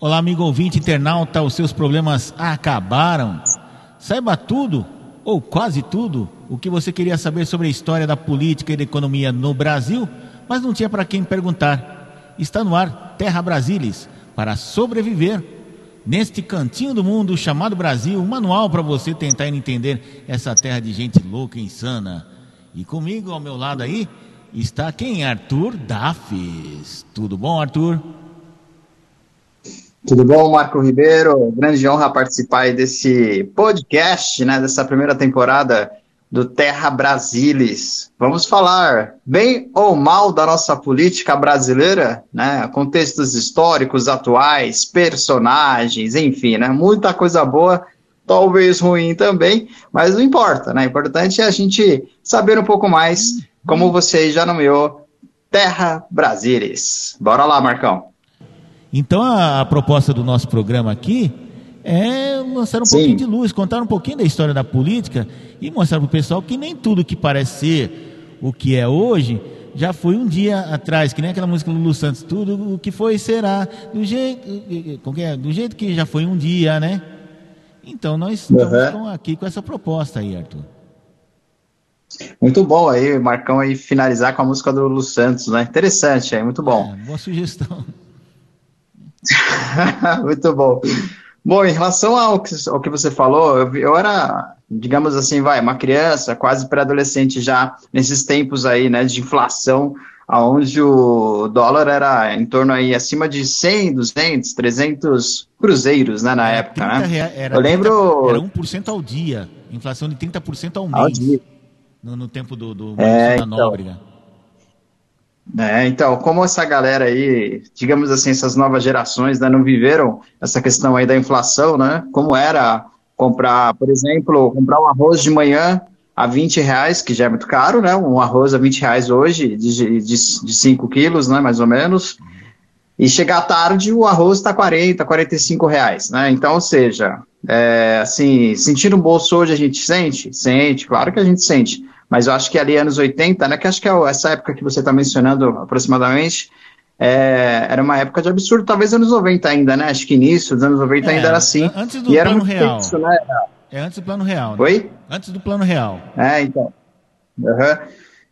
Olá, amigo ouvinte internauta, os seus problemas acabaram? Saiba tudo, ou quase tudo, o que você queria saber sobre a história da política e da economia no Brasil, mas não tinha para quem perguntar. Está no ar Terra Brasilis, para sobreviver neste cantinho do mundo chamado Brasil, um manual para você tentar entender essa terra de gente louca e insana. E comigo ao meu lado aí está quem? Arthur Dafis. Tudo bom, Arthur? Tudo bom, Marco Ribeiro? Grande honra participar desse podcast, né, dessa primeira temporada do Terra Brasilis. Vamos falar bem ou mal da nossa política brasileira, né? Contextos históricos atuais, personagens, enfim, né? Muita coisa boa, talvez ruim também, mas não importa, né? O importante é a gente saber um pouco mais, como você já nomeou, Terra Brasilis. Bora lá, Marcão. Então a, a, proposta do nosso programa aqui é lançar um Sim. pouquinho de luz, contar um pouquinho da história da política e mostrar para o pessoal que nem tudo que parece ser o que é hoje já foi um dia atrás, que nem aquela música do Lulu Santos, tudo o que foi será do jeito, é? do jeito que já foi um dia, né? Então nós estamos uhum. aqui com essa proposta aí, Arthur. Muito bom aí, Marcão aí finalizar com a música do Lulu Santos, né? Interessante, é muito bom. É, boa sugestão. Muito bom. Bom, em relação ao que, ao que você falou, eu, eu era, digamos assim, vai, uma criança, quase pré-adolescente já, nesses tempos aí, né, de inflação, onde o dólar era em torno aí acima de 100, 200, 300 cruzeiros, né, na época, né? Era eu lembro... 30, era 1% ao dia, inflação de 30% ao mês. Ao dia. No, no tempo do, do é, então, Nóbrega. É, então, como essa galera aí, digamos assim, essas novas gerações né, não viveram essa questão aí da inflação, né? Como era comprar, por exemplo, comprar um arroz de manhã a 20 reais, que já é muito caro, né? Um arroz a 20 reais hoje, de, de, de 5 quilos, né? Mais ou menos. E chegar tarde, o arroz está 40, 45 reais, né? Então, ou seja, é, assim, sentir no bolso hoje a gente sente? Sente, claro que a gente sente mas eu acho que ali anos 80, né, que acho que é essa época que você está mencionando aproximadamente, é, era uma época de absurdo, talvez anos 90 ainda, né? Acho que início dos anos 90 é, ainda era assim. Antes do e plano real. né? É antes do plano real. Né? Oi? Antes do plano real. É, então. Uhum.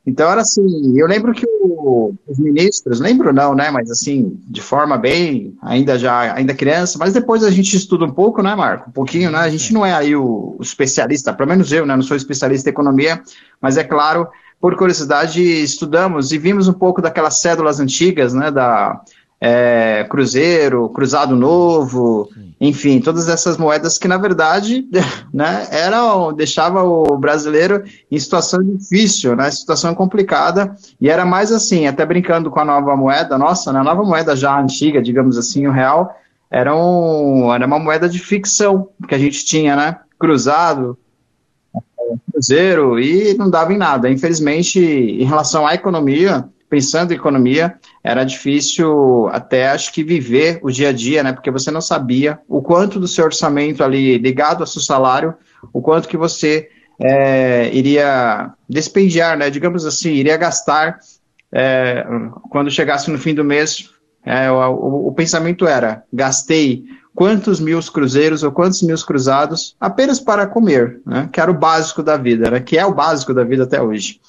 Então era assim, eu lembro que o, os ministros, lembro não, né, mas assim, de forma bem, ainda já, ainda criança, mas depois a gente estuda um pouco, né, Marco, um pouquinho, né, a gente não é aí o, o especialista, pelo menos eu, né, não sou especialista em economia, mas é claro, por curiosidade, estudamos e vimos um pouco daquelas cédulas antigas, né, da, é, Cruzeiro, Cruzado Novo, Sim. enfim, todas essas moedas que na verdade, né, eram, deixava o brasileiro em situação difícil, né, situação complicada, e era mais assim, até brincando com a nova moeda, nossa, né, a nova moeda já antiga, digamos assim, o real, era, um, era uma moeda de ficção que a gente tinha, né, cruzado, cruzeiro, e não dava em nada. Infelizmente, em relação à economia, pensando em economia, era difícil até acho que viver o dia a dia, né? Porque você não sabia o quanto do seu orçamento ali ligado ao seu salário, o quanto que você é, iria despendiar, né? Digamos assim, iria gastar é, quando chegasse no fim do mês. É, o, o, o pensamento era: gastei quantos mil cruzeiros ou quantos mil cruzados apenas para comer, né? Que era o básico da vida, né? Que é o básico da vida até hoje.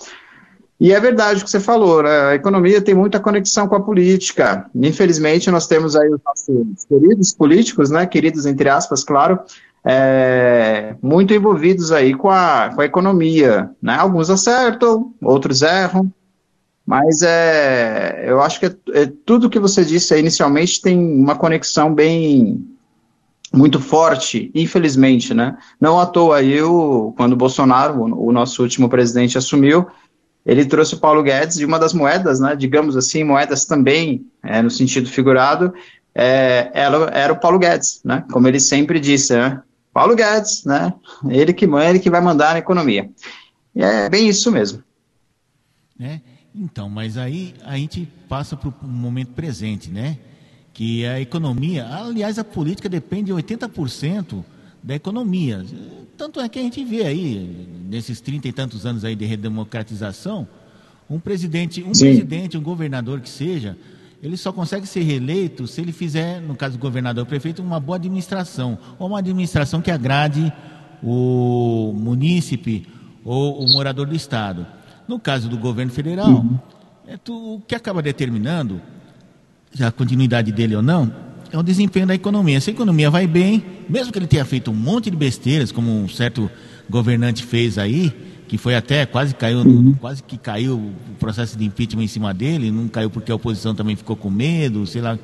E é verdade o que você falou, né? a economia tem muita conexão com a política. Infelizmente, nós temos aí os nossos queridos políticos, né, queridos entre aspas, claro, é, muito envolvidos aí com a, com a economia. Né? Alguns acertam, outros erram, mas é, eu acho que é, é, tudo que você disse aí inicialmente tem uma conexão bem muito forte, infelizmente, né? Não à toa aí, o, quando o Bolsonaro, o, o nosso último presidente, assumiu, ele trouxe o Paulo Guedes e uma das moedas, né, digamos assim, moedas também, é, no sentido figurado, é, ela, era o Paulo Guedes, né, como ele sempre disse, né, Paulo Guedes, né, ele que ele que vai mandar na economia. E é bem isso mesmo. É, então, mas aí a gente passa para o momento presente, né, que a economia, aliás, a política depende de 80% da economia. Tanto é que a gente vê aí, nesses trinta e tantos anos aí de redemocratização, um presidente, um presidente, um governador que seja, ele só consegue ser reeleito se ele fizer, no caso do governador ou prefeito, uma boa administração, ou uma administração que agrade o munícipe ou o morador do Estado. No caso do governo federal, uhum. é tu, o que acaba determinando, a continuidade dele ou não, é o desempenho da economia. Se a economia vai bem, mesmo que ele tenha feito um monte de besteiras, como um certo governante fez aí, que foi até quase caiu, uhum. quase que caiu o processo de impeachment em cima dele, não caiu porque a oposição também ficou com medo, sei lá o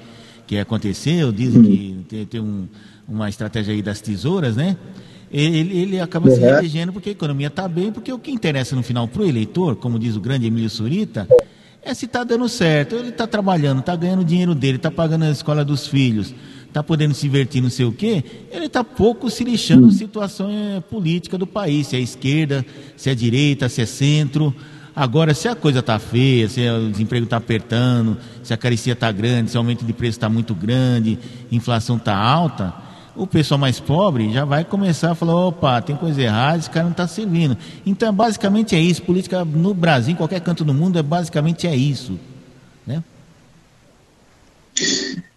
que aconteceu, dizem uhum. que tem, tem um, uma estratégia aí das tesouras, né? Ele, ele acaba uhum. se reelegendo porque a economia está bem, porque o que interessa no final para o eleitor, como diz o grande Emílio Surita, é se está dando certo, ele está trabalhando, está ganhando o dinheiro dele, está pagando a escola dos filhos, está podendo se divertir, não sei o quê, ele está pouco se lixando a situação eh, política do país, se é esquerda, se é direita, se é centro. Agora, se a coisa está feia, se o desemprego está apertando, se a carecia está grande, se o aumento de preço está muito grande, inflação está alta, o pessoal mais pobre já vai começar a falar, opa, tem coisa errada, esse cara não está servindo. Então, basicamente é isso. Política no Brasil, em qualquer canto do mundo, é basicamente é isso. Né?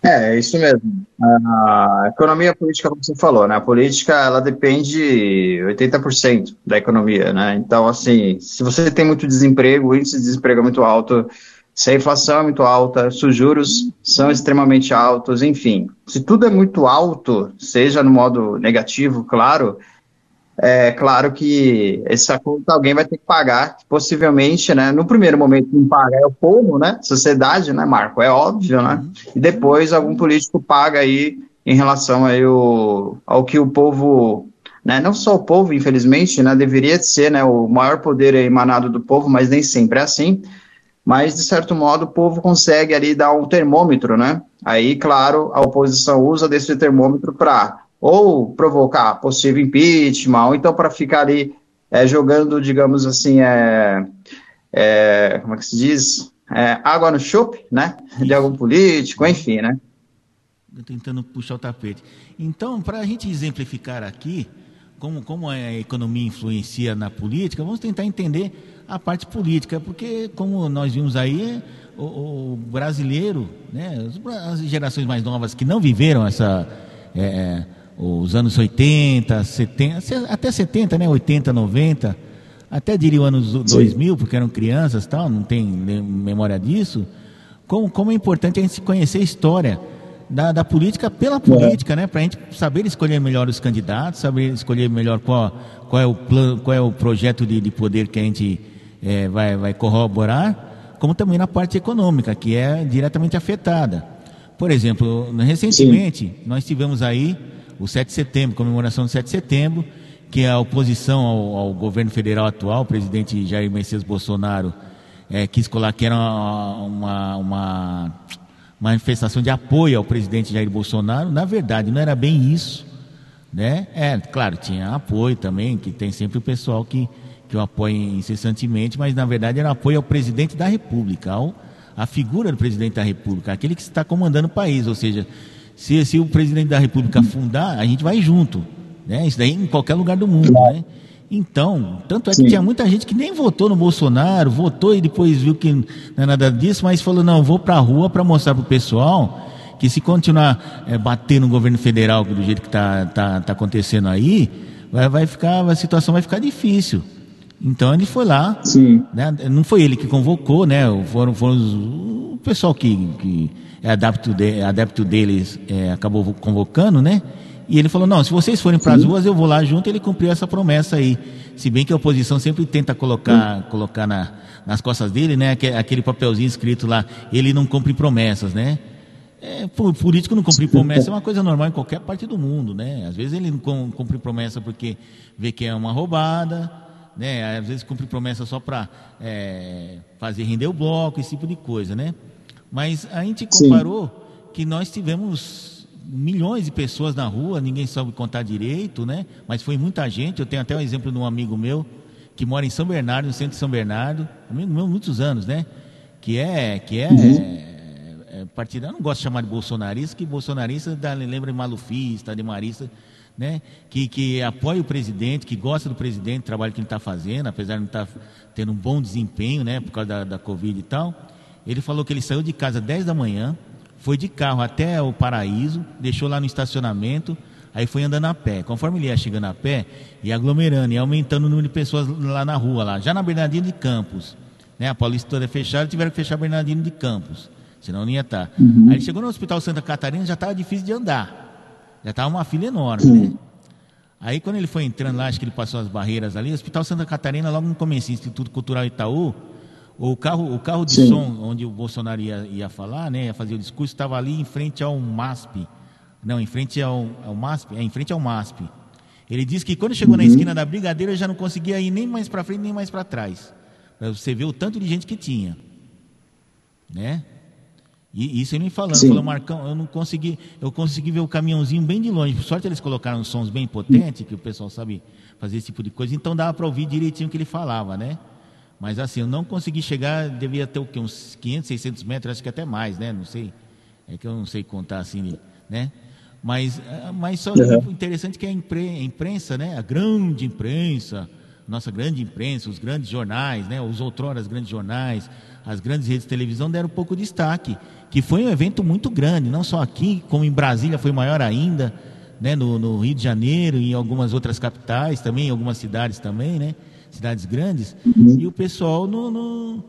É, é isso mesmo. A economia política, como você falou, né? A política, ela depende 80% da economia, né? Então, assim, se você tem muito desemprego, o índice de desemprego é muito alto, se a inflação é muito alta, se os juros são extremamente altos, enfim. Se tudo é muito alto, seja no modo negativo, claro, é claro que essa conta alguém vai ter que pagar, possivelmente, né? No primeiro momento, quem paga é o povo, né? Sociedade, né, Marco? É óbvio, né? E depois algum político paga aí em relação aí o, ao que o povo, né? Não só o povo, infelizmente, né? Deveria ser, né? O maior poder emanado do povo, mas nem sempre é assim mas de certo modo o povo consegue ali dar um termômetro, né? Aí, claro, a oposição usa desse termômetro para ou provocar possível impeachment, ou então para ficar ali é, jogando, digamos assim, é, é, como é que se diz? É, água no chope, né? De algum político, enfim, né? Tentando puxar o tapete. Então, para a gente exemplificar aqui como, como a economia influencia na política, vamos tentar entender a parte política, porque como nós vimos aí, o, o brasileiro, né, as gerações mais novas que não viveram essa, é, é os anos 80, 70, até 70, né, 80, 90, até diria os anos 2000, Sim. porque eram crianças tal, não tem memória disso, como, como é importante a gente conhecer a história da, da política pela política, é. né? Para a gente saber escolher melhor os candidatos, saber escolher melhor qual, qual é o plano, qual é o projeto de, de poder que a gente é, vai, vai corroborar, como também na parte econômica, que é diretamente afetada. Por exemplo, recentemente Sim. nós tivemos aí o 7 de setembro, comemoração do 7 de setembro, que a oposição ao, ao governo federal atual, o presidente Jair Messias Bolsonaro, é, quis colocar que era uma, uma, uma manifestação de apoio ao presidente Jair Bolsonaro. Na verdade, não era bem isso. Né? É, claro, tinha apoio também, que tem sempre o pessoal que, que o apoia incessantemente, mas na verdade era apoio ao presidente da República, ao, à figura do presidente da República, aquele que está comandando o país. Ou seja, se, se o presidente da República fundar, a gente vai junto. Né? Isso daí em qualquer lugar do mundo. Né? Então, tanto é que Sim. tinha muita gente que nem votou no Bolsonaro, votou e depois viu que não é nada disso, mas falou: não, vou para a rua para mostrar para o pessoal que se continuar é, bater no governo federal do jeito que está tá, tá acontecendo aí, vai, vai ficar, a situação vai ficar difícil. Então ele foi lá, né? não foi ele que convocou, né? foram, foram os, o pessoal que, que é adepto, de, adepto deles é, acabou convocando, né? E ele falou: não, se vocês forem para as ruas, eu vou lá junto. Ele cumpriu essa promessa aí. Se bem que a oposição sempre tenta colocar, colocar na, nas costas dele, né? Aquele papelzinho escrito lá: ele não cumpre promessas, né? É, político não cumprir promessa é uma coisa normal em qualquer parte do mundo, né? Às vezes ele não cumpre promessa porque vê que é uma roubada, né? Às vezes cumpre promessa só para é, fazer render o bloco, esse tipo de coisa, né? Mas a gente comparou Sim. que nós tivemos milhões de pessoas na rua, ninguém sabe contar direito, né? Mas foi muita gente. Eu tenho até um exemplo de um amigo meu que mora em São Bernardo, no centro de São Bernardo, amigo meu muitos anos, né? Que é que é, uhum. é, é partidário, não gosto de chamar de bolsonarista, que bolsonarista dá, lembra de malufista, de marista, né? Que, que apoia o presidente, que gosta do presidente, do trabalho que ele está fazendo, apesar de não estar tá tendo um bom desempenho, né? Por causa da, da Covid e tal. Ele falou que ele saiu de casa às 10 da manhã, foi de carro até o Paraíso, deixou lá no estacionamento, aí foi andando a pé. Conforme ele ia chegando a pé, ia aglomerando, ia aumentando o número de pessoas lá na rua, lá, já na Bernardino de Campos. Né? A Paulista toda fechada, tiveram que fechar Bernardino de Campos, senão não ia estar. Uhum. Aí ele chegou no Hospital Santa Catarina, já estava difícil de andar. Já estava uma fila enorme, né? Aí quando ele foi entrando lá, acho que ele passou as barreiras ali, Hospital Santa Catarina, logo no começo, Instituto Cultural Itaú, o carro, o carro de Sim. som onde o Bolsonaro ia, ia falar, né, ia fazer o discurso, estava ali em frente ao MASP. Não, em frente ao, ao MASP, é em frente ao MASP. Ele disse que quando chegou uhum. na esquina da Brigadeira já não conseguia ir nem mais para frente nem mais para trás. Para você ver o tanto de gente que tinha. Né? E isso ele me falando, Sim. falou, Marcão, eu não consegui, eu consegui ver o caminhãozinho bem de longe. Por sorte eles colocaram sons bem potentes, que o pessoal sabe fazer esse tipo de coisa, então dava para ouvir direitinho o que ele falava, né? Mas assim, eu não consegui chegar, devia ter o quê? Uns 500, 600 metros, acho que até mais, né? Não sei. É que eu não sei contar assim, né? Mas, ah, mas só uhum. interessante que a imprensa, né? A grande imprensa, nossa grande imprensa, os grandes jornais, né? Os outroras grandes jornais, as grandes redes de televisão deram pouco destaque, que foi um evento muito grande, não só aqui, como em Brasília foi maior ainda, né? No, no Rio de Janeiro e em algumas outras capitais também, em algumas cidades também, né? cidades grandes, uhum. e o pessoal não, não,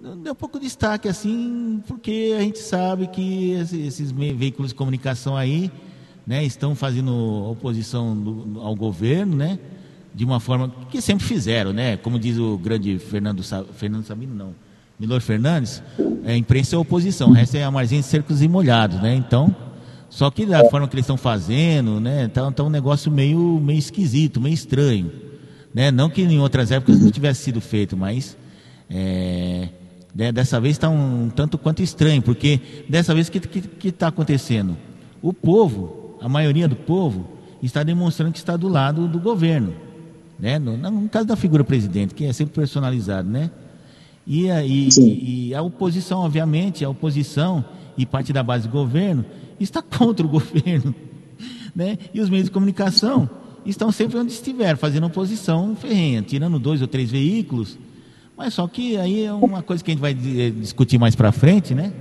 não, deu pouco destaque assim, porque a gente sabe que esses veículos de comunicação aí né, estão fazendo oposição do, ao governo, né, de uma forma que sempre fizeram, né, como diz o grande Fernando, Fernando Sabino, não, Milor Fernandes, a imprensa é oposição, resto é a margem de cercos e molhados, né, então... Só que da forma que eles estão fazendo, né, tá, tá um negócio meio, meio esquisito, meio estranho. Né? Não que em outras épocas não tivesse sido feito, mas é, né, dessa vez está um tanto quanto estranho, porque dessa vez o que está acontecendo? O povo, a maioria do povo, está demonstrando que está do lado do governo. Né? No, no caso da figura presidente, que é sempre personalizado, né? E, e, e, a oposição, obviamente, a oposição e parte da base do governo está contra o governo. Né? E os meios de comunicação estão sempre onde estiver, fazendo oposição ferrenha, tirando dois ou três veículos. Mas só que aí é uma coisa que a gente vai eh, discutir mais para frente, né?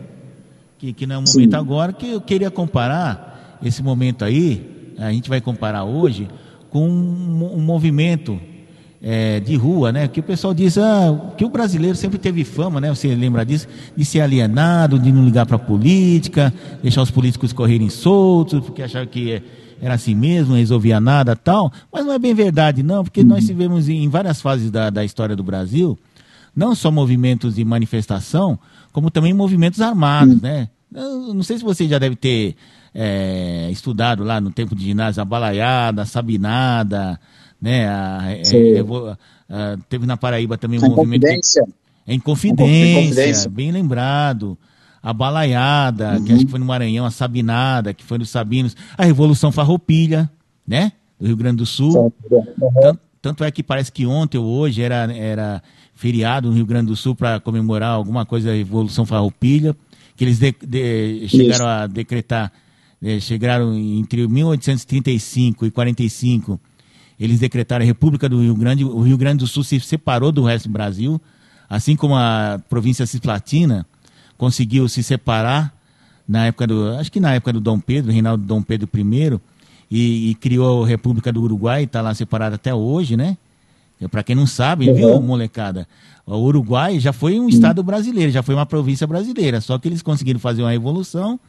Que, que não é o momento agora, que eu queria comparar esse momento aí, a gente vai comparar hoje, com um, um movimento é, de rua, né? Que o pessoal diz ah, que o brasileiro sempre teve fama, né? Você lembra disso? De ser alienado, de não ligar para a política, deixar os políticos correrem soltos, porque achava que é, era assim mesmo, não resolvia nada tal, mas não é bem verdade não, porque nós uhum. tivemos em várias fases da, da história do Brasil, não só movimentos de manifestação, como também movimentos armados, uhum. né? Eu não sei se você já deve ter é, estudado lá no tempo de ginásio a balaiada, a sabinada, né? A, a, a, teve na Paraíba também um em movimento. Confidência. Em confidência, em confidência, bem lembrado a balaiada, uhum. que acho que foi no Maranhão, a sabinada, que foi nos Sabinos, a Revolução Farroupilha, né? Do Rio Grande do Sul. Uhum. Tanto, tanto, é que parece que ontem ou hoje era, era feriado no Rio Grande do Sul para comemorar alguma coisa da Revolução Farroupilha, que eles de, de, chegaram Isso. a decretar, eh, chegaram entre 1835 e 45, eles decretaram a República do Rio Grande, o Rio Grande do Sul se separou do resto do Brasil, assim como a província cisplatina, conseguiu se separar na época do, acho que na época do Dom Pedro, Reinaldo Dom Pedro I, e, e criou a República do Uruguai, está lá separada até hoje, né? Para quem não sabe, uhum. viu, molecada? O Uruguai já foi um estado brasileiro, já foi uma província brasileira, só que eles conseguiram fazer uma revolução,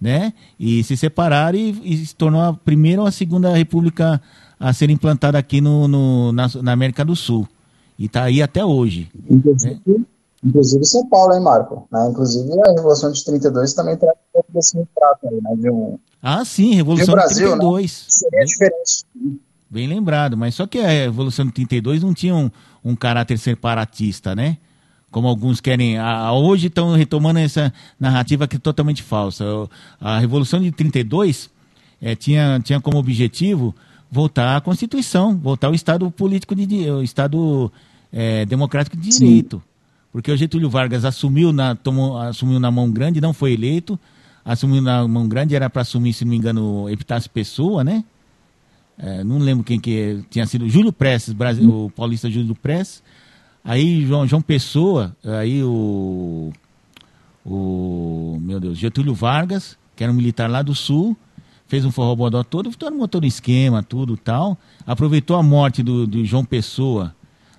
né? E se separaram e, e se tornou a primeira ou a segunda república a ser implantada aqui no, no na, na, América do Sul. E está aí até hoje. Inclusive, né? Inclusive São Paulo, hein, Marco? Né? Inclusive a Revolução de 32 também traz um pouco desse retrato aí, né? De um, ah, sim, Revolução de, Brasil, de 32. Né? Seria bem, diferente. Bem lembrado, mas só que a Revolução de 32 não tinha um, um caráter separatista, né? Como alguns querem. A, a, hoje estão retomando essa narrativa que é totalmente falsa. A Revolução de 32 é, tinha, tinha como objetivo voltar à Constituição, voltar ao Estado político de o Estado é, democrático de direito. Sim porque o Getúlio Vargas assumiu na, tomou, assumiu na mão grande, não foi eleito, assumiu na mão grande, era para assumir, se não me engano, Epitácio Pessoa, né? É, não lembro quem que tinha sido, Júlio Prestes, Brasil, o paulista Júlio Prestes, aí João, João Pessoa, aí o, o meu Deus, Getúlio Vargas, que era um militar lá do sul, fez um forrobodó todo, todo todo esquema, tudo tal, aproveitou a morte do, do João Pessoa,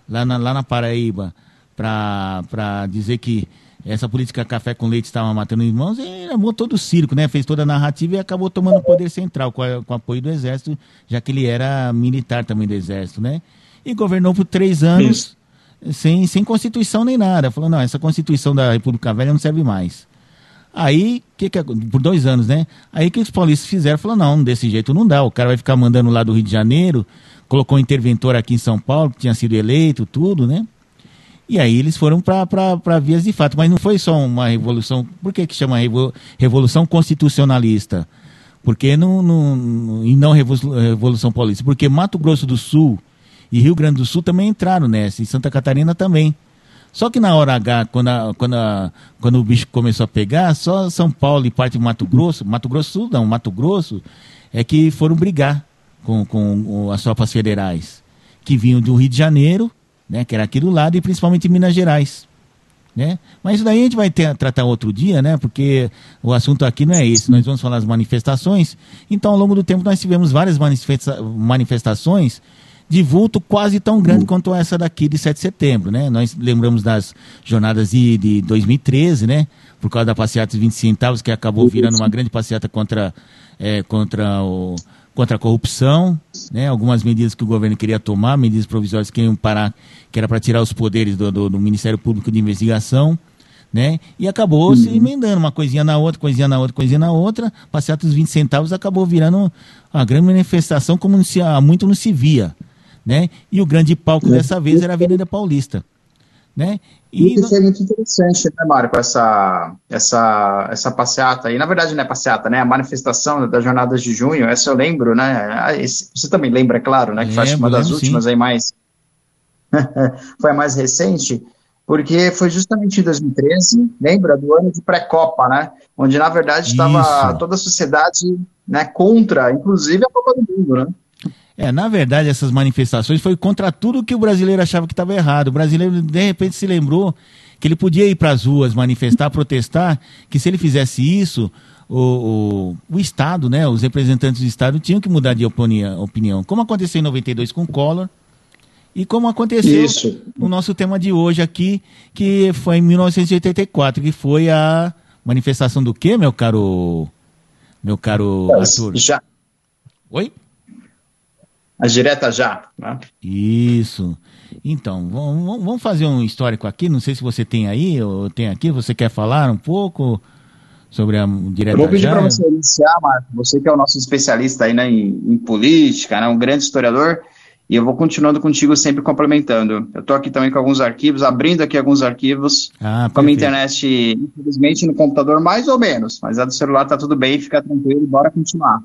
lá na, lá na Paraíba, para dizer que essa política café com leite estava matando irmãos, e armou todo o circo, né? Fez toda a narrativa e acabou tomando o poder central com, a, com o apoio do exército, já que ele era militar também do exército, né? E governou por três anos sem, sem constituição nem nada. Falou, não, essa constituição da República Velha não serve mais. Aí, que que, por dois anos, né? Aí que os paulistas fizeram, falou, não, desse jeito não dá, o cara vai ficar mandando lá do Rio de Janeiro, colocou um interventor aqui em São Paulo, que tinha sido eleito, tudo, né? E aí eles foram para vias de fato. Mas não foi só uma revolução. Por que, que chama revolução constitucionalista? Porque não, não, e não revolução paulista? Porque Mato Grosso do Sul e Rio Grande do Sul também entraram nessa, e Santa Catarina também. Só que na hora H, quando, a, quando, a, quando o bicho começou a pegar, só São Paulo e parte de Mato Grosso, Mato Grosso Sul não, Mato Grosso, é que foram brigar com, com as tropas federais, que vinham do Rio de Janeiro né, que era aqui do lado, e principalmente Minas Gerais. Né? Mas isso daí a gente vai ter, tratar outro dia, né? Porque o assunto aqui não é esse. Nós vamos falar das manifestações. Então, ao longo do tempo, nós tivemos várias manifesta manifestações de vulto quase tão grande quanto essa daqui de 7 de setembro, né? Nós lembramos das jornadas de, de 2013, né? Por causa da passeata dos 20 centavos, que acabou virando uma grande passeata contra, é, contra o, contra a corrupção, né? algumas medidas que o governo queria tomar, medidas provisórias que iam parar, que era para tirar os poderes do, do, do, Ministério Público de Investigação, né? E acabou uhum. se emendando uma coisinha na outra, coisinha na outra, coisinha na outra, passeata dos 20 centavos acabou virando uma grande manifestação como se, há muito não se via, né? E o grande palco dessa vez era a Avenida Paulista. Né? E isso é muito interessante, né, Marco, essa, essa, essa passeata, e na verdade não é passeata, né, a manifestação das jornadas de junho, essa eu lembro, né, ah, esse, você também lembra, é claro, né, que lembro, foi uma das últimas sim. aí mais, foi a mais recente, porque foi justamente em 2013, lembra, do ano de pré-copa, né, onde na verdade estava toda a sociedade, né, contra, inclusive a Copa do Mundo, né. É, na verdade, essas manifestações foi contra tudo que o brasileiro achava que estava errado. O brasileiro, de repente, se lembrou que ele podia ir para as ruas manifestar, protestar, que se ele fizesse isso, o, o, o, Estado, né, os representantes do Estado tinham que mudar de opinião, como aconteceu em 92 com o Collor e como aconteceu isso. no nosso tema de hoje aqui, que foi em 1984, que foi a manifestação do quê, meu caro, meu caro Arthur? Já. Oi? As diretas já. Né? Isso. Então, vamos, vamos fazer um histórico aqui. Não sei se você tem aí ou tem aqui. Você quer falar um pouco sobre a direta já? Vou pedir para você iniciar, Marco. Você que é o nosso especialista aí né, em, em política, né, um grande historiador. E eu vou continuando contigo sempre complementando. Eu estou aqui também com alguns arquivos, abrindo aqui alguns arquivos. Ah, com a internet, infelizmente, no computador mais ou menos, mas a do celular está tudo bem, fica tranquilo, bora continuar.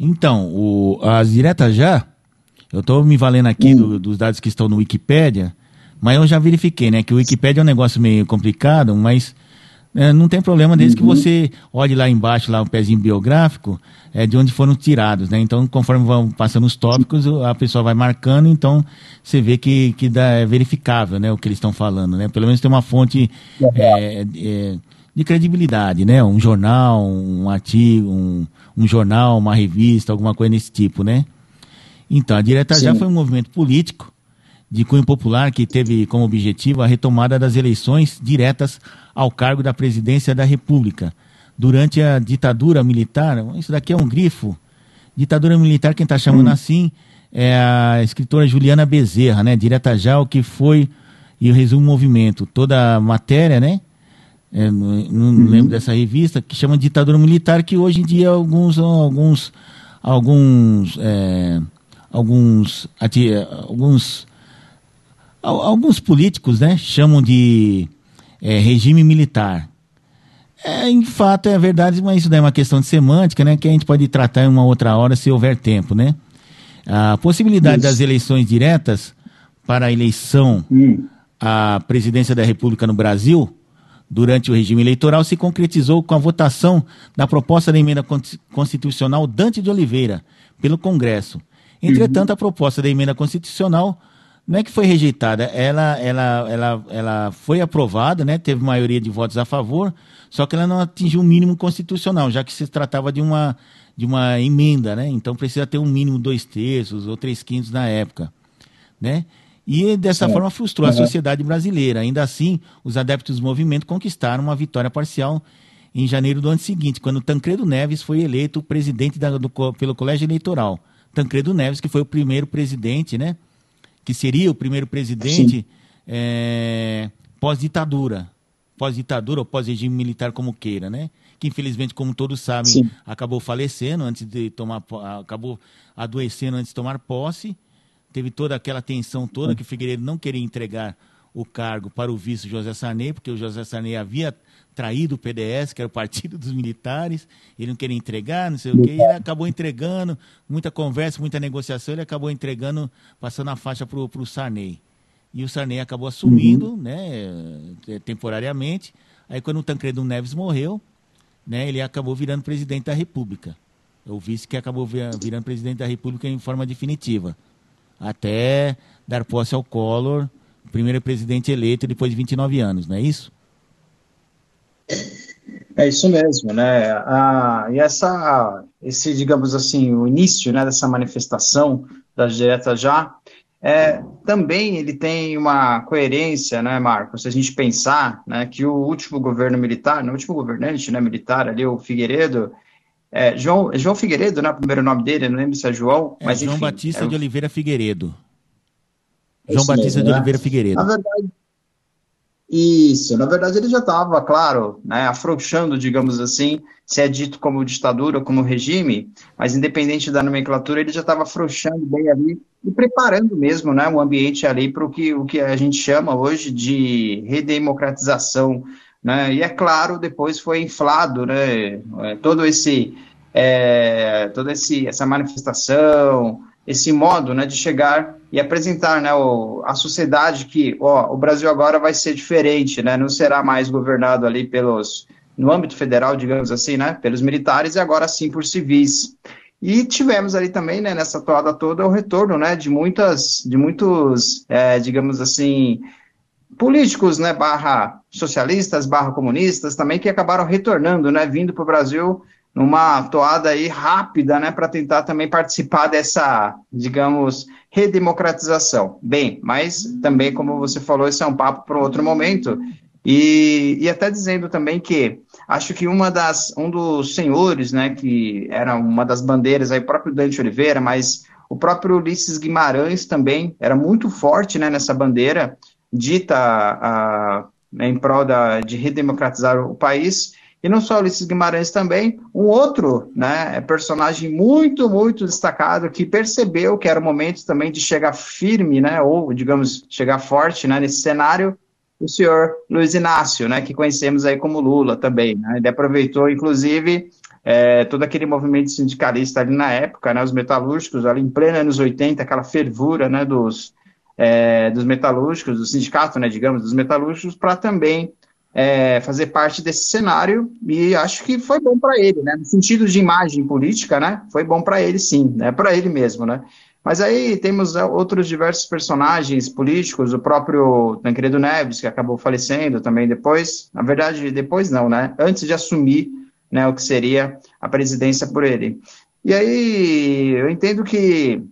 Então, o, as diretas já, eu estou me valendo aqui do, dos dados que estão no Wikipedia, mas eu já verifiquei, né, que o Wikipedia é um negócio meio complicado, mas é, não tem problema desde uhum. que você olhe lá embaixo, lá o pezinho biográfico, é de onde foram tirados, né? Então, conforme vão passando os tópicos, a pessoa vai marcando, então você vê que, que dá, é verificável, né, o que eles estão falando, né? Pelo menos tem uma fonte é, é, de credibilidade, né? Um jornal, um artigo, um, um jornal, uma revista, alguma coisa desse tipo, né? Então, a Direta Sim. Já foi um movimento político de cunho popular que teve como objetivo a retomada das eleições diretas ao cargo da presidência da República. Durante a ditadura militar, isso daqui é um grifo, ditadura militar, quem está chamando hum. assim é a escritora Juliana Bezerra, né? Direta Já, o que foi, e o resumo movimento, toda a matéria, né? É, não, não uhum. lembro dessa revista, que chama Ditadura Militar, que hoje em dia alguns, alguns, alguns, é, alguns, alguns, alguns políticos, né, chamam de é, regime militar. É, em fato é verdade, mas isso daí é uma questão de semântica, né, que a gente pode tratar em uma outra hora se houver tempo, né. A possibilidade isso. das eleições diretas para a eleição hum. à presidência da República no Brasil durante o regime eleitoral se concretizou com a votação da proposta da emenda constitucional Dante de Oliveira pelo Congresso. Entretanto, a proposta da emenda constitucional não é que foi rejeitada, ela, ela, ela, ela foi aprovada, né? Teve maioria de votos a favor, só que ela não atingiu o mínimo constitucional, já que se tratava de uma, de uma emenda, né? Então precisa ter um mínimo dois terços ou três quintos na época, né? E dessa Sim. forma frustrou uhum. a sociedade brasileira. Ainda assim, os adeptos do movimento conquistaram uma vitória parcial em janeiro do ano seguinte, quando Tancredo Neves foi eleito presidente da, do, pelo Colégio Eleitoral. Tancredo Neves, que foi o primeiro presidente, né? Que seria o primeiro presidente é, pós-ditadura. Pós-ditadura ou pós-regime militar, como queira, né? Que infelizmente, como todos sabem, Sim. acabou falecendo antes de tomar. acabou adoecendo antes de tomar posse. Teve toda aquela tensão toda que o Figueiredo não queria entregar o cargo para o vice José Sarney, porque o José Sarney havia traído o PDS, que era o Partido dos Militares, ele não queria entregar, não sei o quê, e ele acabou entregando, muita conversa, muita negociação, ele acabou entregando, passando a faixa para o Sarney. E o Sarney acabou assumindo, uhum. né, temporariamente. Aí quando o Tancredo Neves morreu, né, ele acabou virando presidente da República. O vice que acabou virando presidente da República em forma definitiva. Até dar posse ao Collor, primeiro presidente eleito depois de 29 anos, não é isso? É isso mesmo, né? Ah, e essa, esse, digamos assim, o início né, dessa manifestação das diretas já, é, também ele tem uma coerência, né, Marcos? Se a gente pensar né, que o último governo militar, o último governante né, militar ali, o Figueiredo, é, João, João Figueiredo, né, o primeiro nome dele, não lembro se é João, é, mas João enfim, Batista é, de Oliveira Figueiredo. João Batista mesmo, de né? Oliveira Figueiredo. Na verdade, isso, na verdade ele já estava, claro, né, afrouxando, digamos assim, se é dito como ditadura, como regime, mas independente da nomenclatura, ele já estava afrouxando bem ali e preparando mesmo né, o ambiente ali para o que, o que a gente chama hoje de redemocratização. Né, e é claro, depois foi inflado né, é, todo esse, é, toda esse, essa manifestação, esse modo né, de chegar e apresentar né, o, a sociedade que ó, o Brasil agora vai ser diferente, né, não será mais governado ali pelos, no âmbito federal, digamos assim, né, pelos militares e agora sim por civis. E tivemos ali também, né, nessa toada toda, o retorno né, de muitas, de muitos, é, digamos assim, políticos, né, barra socialistas, barra comunistas também, que acabaram retornando, né, vindo para o Brasil numa toada aí rápida, né, para tentar também participar dessa, digamos, redemocratização. Bem, mas também, como você falou, esse é um papo para outro momento. E, e até dizendo também que acho que uma das, um dos senhores, né, que era uma das bandeiras aí, o próprio Dante Oliveira, mas o próprio Ulisses Guimarães também era muito forte, né, nessa bandeira dita a, em prol da, de redemocratizar o país, e não só Ulisses Guimarães também, um outro né, personagem muito, muito destacado que percebeu que era o momento também de chegar firme, né, ou, digamos, chegar forte né, nesse cenário, o senhor Luiz Inácio, né, que conhecemos aí como Lula também. Né, ele aproveitou, inclusive, é, todo aquele movimento sindicalista ali na época, né, os metalúrgicos, ali em pleno anos 80, aquela fervura né, dos, é, dos metalúrgicos, do sindicato, né, digamos, dos metalúrgicos, para também é, fazer parte desse cenário e acho que foi bom para ele, né? No sentido de imagem política, né? Foi bom para ele, sim, né? Para ele mesmo, né? Mas aí temos é, outros diversos personagens políticos, o próprio Tancredo Neves, que acabou falecendo também depois. Na verdade, depois não, né? Antes de assumir né, o que seria a presidência por ele. E aí eu entendo que,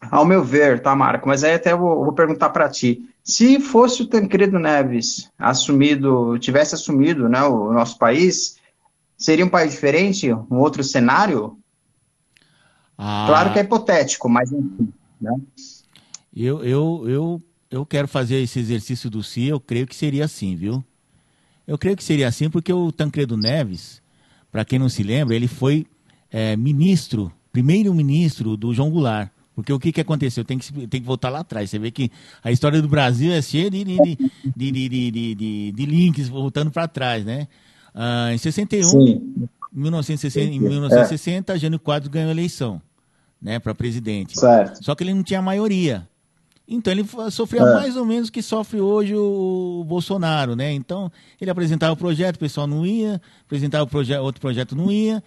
ao meu ver, tá, Marco? Mas aí até eu vou, vou perguntar para ti. Se fosse o Tancredo Neves assumido, tivesse assumido né, o nosso país, seria um país diferente, um outro cenário? Ah, claro que é hipotético, mas enfim. Né? Eu, eu, eu, eu quero fazer esse exercício do si, eu creio que seria assim, viu? Eu creio que seria assim porque o Tancredo Neves, para quem não se lembra, ele foi é, ministro, primeiro ministro do João Goulart. Porque o que, que aconteceu? Tem que, tem que voltar lá atrás. Você vê que a história do Brasil é cheia de, de, de, de, de, links voltando para trás, né? Ah, em 61, Sim. 1960, em 1960, é. Jânio Quadros ganhou a eleição né, para presidente. Certo. Só que ele não tinha maioria. Então ele sofreu é. mais ou menos o que sofre hoje o Bolsonaro, né? Então ele apresentava o projeto, o pessoal não ia, apresentava o proje outro projeto não ia,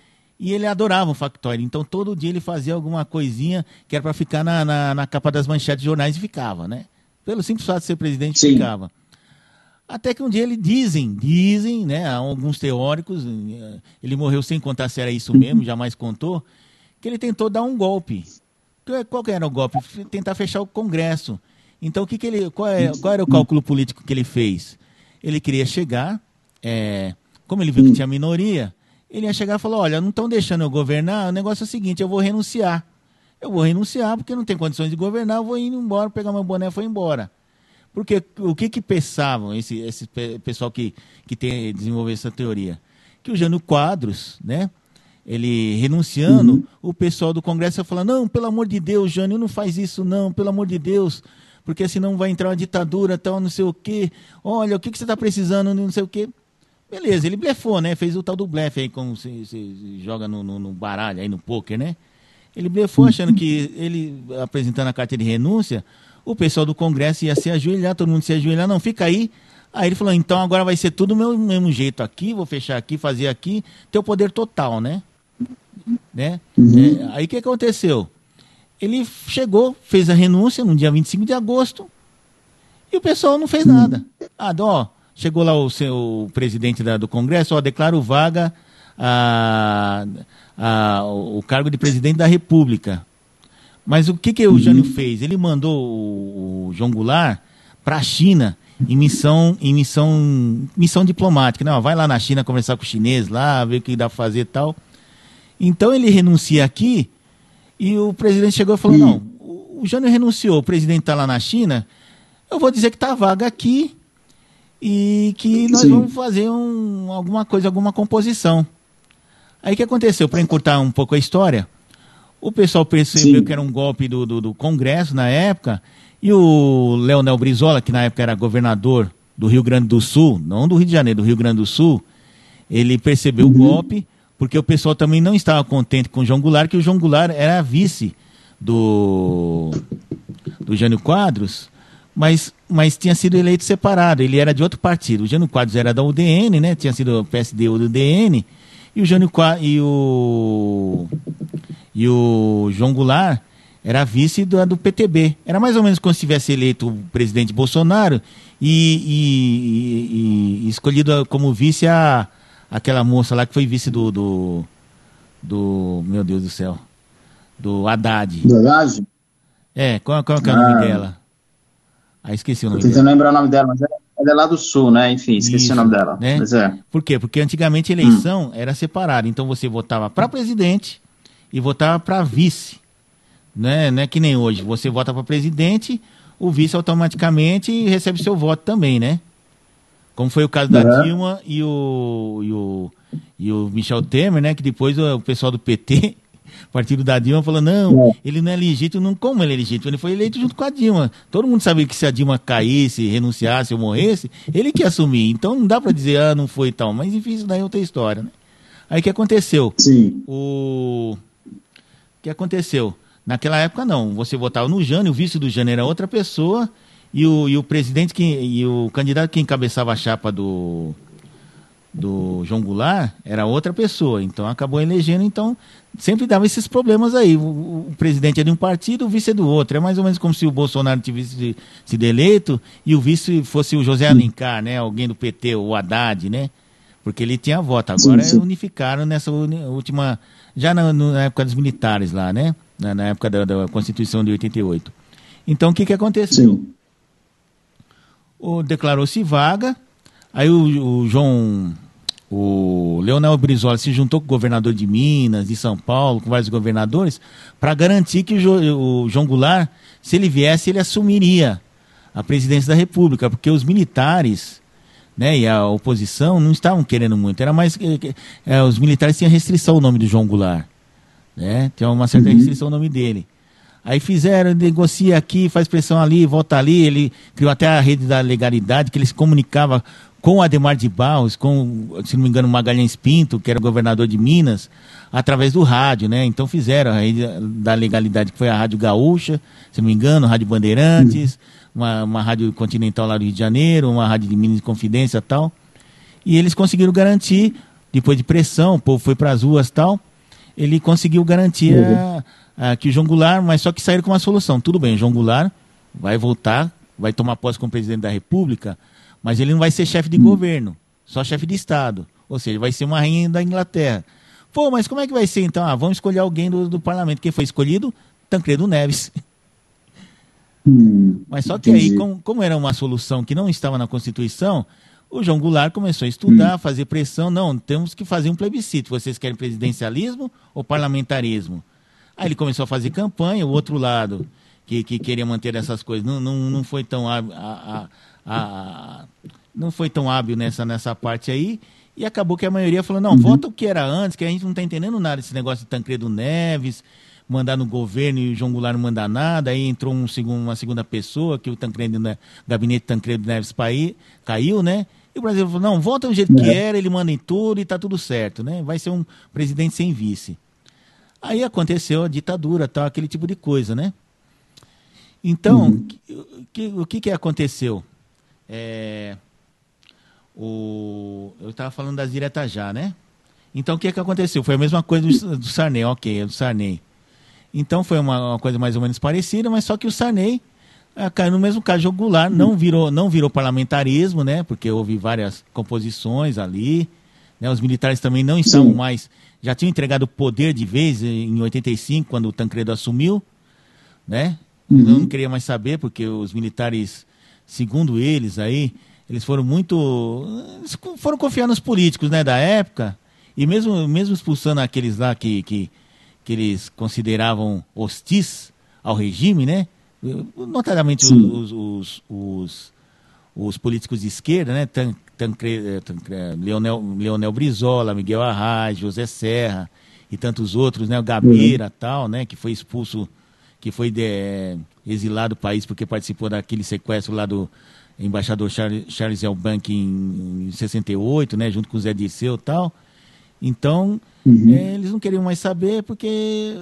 E ele adorava o factório. Então todo dia ele fazia alguma coisinha que era para ficar na, na, na, capa das manchetes de jornais e ficava, né? Pelo simples fato de ser presidente, Sim. ficava. Até que um dia ele dizem, dizem, né? Alguns teóricos, ele morreu sem contar se era isso mesmo, jamais contou, que ele tentou dar um golpe. Qual que era o golpe? Tentar fechar o Congresso. Então, o que, que ele, qual, é, qual era o cálculo político que ele fez? Ele queria chegar, é, como ele viu que tinha minoria, ele ia chegar e falar: Olha, não estão deixando eu governar, o negócio é o seguinte, eu vou renunciar. Eu vou renunciar porque não tem condições de governar, eu vou ir embora, pegar meu boné e foi embora. Porque o que que pensavam esse, esse pessoal que, que tem, desenvolveu essa teoria? Que o Jânio Quadros, né? Ele renunciando, uhum. o pessoal do Congresso ia falar, não, pelo amor de Deus, Jânio, não faz isso não, pelo amor de Deus, porque senão vai entrar uma ditadura, tal, não sei o quê. Olha, o que, que você está precisando, não sei o quê. Beleza, ele blefou, né? Fez o tal do blefe aí, como se, se joga no, no, no, baralho, aí no poker, né? Ele blefou achando que ele, apresentando a carta de renúncia, o pessoal do Congresso ia se ajoelhar, todo mundo se ajoelhar, não, fica aí. Aí ele falou, então agora vai ser tudo do meu mesmo jeito aqui, vou fechar aqui, fazer aqui, ter o poder total, né? né? Uhum. É, aí o que aconteceu? Ele chegou, fez a renúncia no dia 25 de agosto, e o pessoal não fez nada. Ah, ó, Chegou lá o, seu, o presidente da, do Congresso, ó, declaro vaga a, a, o cargo de presidente da República. Mas o que, que o Jânio uhum. fez? Ele mandou o, o João Goulart para a China em missão, em missão, missão diplomática. Não, vai lá na China conversar com o chinês lá, ver o que dá para fazer e tal. Então ele renuncia aqui e o presidente chegou e falou: uhum. não, o Jânio renunciou, o presidente está lá na China, eu vou dizer que está vaga aqui e que nós Sim. vamos fazer um, alguma coisa, alguma composição. Aí o que aconteceu? Para encurtar um pouco a história, o pessoal percebeu Sim. que era um golpe do, do, do, Congresso na época, e o Leonel Brizola, que na época era governador do Rio Grande do Sul, não do Rio de Janeiro, do Rio Grande do Sul, ele percebeu uhum. o golpe, porque o pessoal também não estava contente com o João Goulart, que o João Goulart era vice do, do Jânio Quadros, mas, mas tinha sido eleito separado, ele era de outro partido. O Jânio Quadros era da UDN, né? Tinha sido PSD ou do DN, e o Jânio Quadros, e o e o João Goulart era vice do, do PTB. Era mais ou menos como se tivesse eleito o presidente Bolsonaro e, e, e, e escolhido como vice a aquela moça lá que foi vice do, do, do meu Deus do céu, do Haddad. Do Haddad? É, qual, qual é o nome ah. dela? Ah, esqueci o nome tentando lembrar o nome dela, mas ela, é lá do sul, né? Enfim, esqueci Isso, o nome dela. Né? Mas é. Por quê? Porque antigamente a eleição hum. era separada. Então você votava para presidente e votava para vice. Né? Não é que nem hoje. Você vota para presidente, o vice automaticamente recebe seu voto também, né? Como foi o caso da uhum. Dilma e o, e o, e o Michel Temer, né? Que depois o pessoal do PT partido da Dilma falou: não, é. ele não é legítimo, não, como ele é legítimo? Ele foi eleito junto com a Dilma. Todo mundo sabia que se a Dilma caísse, renunciasse ou morresse, ele que assumir. Então não dá para dizer, ah, não foi tal. Mas enfim, isso daí é outra história, né? Aí o que aconteceu? Sim. O que aconteceu? Naquela época não, você votava no Jânio, o vice do Jânio era outra pessoa e o, e o presidente que, e o candidato que encabeçava a chapa do do João Goulart era outra pessoa, então acabou elegendo, então sempre dava esses problemas aí. O, o, presidente é de um partido, o vice é do outro. É mais ou menos como se o Bolsonaro tivesse sido eleito e o vice fosse o José Alencar, né? Alguém do PT, o Haddad, né? Porque ele tinha voto. Agora sim, sim. unificaram nessa última. Já na, na, época dos militares lá, né? Na, na época da, da, Constituição de 88. Então o que, que aconteceu? Declarou-se vaga. Aí o, o João o Leonel Brizola se juntou com o governador de Minas, de São Paulo, com vários governadores, para garantir que o, jo, o, João Goulart, se ele viesse, ele assumiria a presidência da República, porque os militares né, e a oposição não estavam querendo muito. Era mais. É, os militares tinham restrição o nome do João Goulart. Né? Tinha uma certa uhum. restrição o nome dele. Aí fizeram, negocia aqui, faz pressão ali, volta ali. Ele criou até a rede da legalidade, que ele se comunicava com Ademar de Barros, com, se não me engano, Magalhães Pinto, que era governador de Minas, através do rádio, né? Então fizeram a rede da legalidade, que foi a Rádio Gaúcha, se não me engano, Rádio Bandeirantes, uma, uma rádio continental lá do Rio de Janeiro, uma rádio de Minas de Confidência e tal. E eles conseguiram garantir, depois de pressão, o povo foi para as ruas e tal. ele conseguiu garantir uhum. a, a, que o João Goulart, mas só que saíram com uma solução. Tudo bem, João Goulart vai voltar, vai tomar posse como presidente da República, mas ele não vai ser chefe de uhum. governo, só chefe de Estado. Ou seja, vai ser uma rainha da Inglaterra. Pô, mas como é que vai ser então? Ah, vamos escolher alguém do, do parlamento. Quem foi escolhido? Tancredo Neves. Hum, mas só que entendi. aí, como, como, era uma solução que não estava na Constituição, o João Goulart começou a estudar, hum. fazer pressão. Não, temos que fazer um plebiscito. Vocês querem presidencialismo ou parlamentarismo? Aí ele começou a fazer campanha, o outro lado, que, que queria manter essas coisas, não, não, não foi tão a, a, a, não foi tão hábil nessa, nessa parte aí. E acabou que a maioria falou, não, uhum. vota o que era antes, que a gente não está entendendo nada desse negócio de Tancredo Neves, mandar no governo e o João Goulart não mandar nada, aí entrou um segundo, uma segunda pessoa, que o Tancredo, né, gabinete Tancredo Neves paí, caiu, né? E o Brasil falou, não, volta do jeito que é. era, ele manda em tudo e tá tudo certo, né? Vai ser um presidente sem vice. Aí aconteceu a ditadura, tal, aquele tipo de coisa, né? Então, uhum. o, que, o que, que aconteceu? É, o, eu estava falando das diretas já, né? Então, o que, que aconteceu? Foi a mesma coisa do, do Sarney, ok, do Sarney. Então, foi uma, uma, coisa mais ou menos parecida, mas só que o Sarney é, caiu no mesmo caso Goulart, não virou, não virou parlamentarismo, né? Porque houve várias composições ali. Né? Os militares também não estavam Sim. mais. Já tinham entregado o poder de vez em 85, quando o Tancredo assumiu, né? Uhum. Não queria mais saber, porque os militares, segundo eles aí, eles foram muito. Eles foram confiar nos políticos né, da época, e mesmo, mesmo expulsando aqueles lá que, que, que eles consideravam hostis ao regime, né? notadamente os, os, os, os, políticos de esquerda, né? Tan, Tancre, Tancre, Leonel, Leonel Brizola, Miguel Arraes, José Serra e tantos outros, né? O Gabeira uhum. tal, né? Que foi expulso, que foi de, é, exilado do país porque participou daquele sequestro lá do embaixador Charles, Charles Elbank em, em 68, né? Junto com o Zé Dirceu e tal. Então, uhum. é, eles não queriam mais saber porque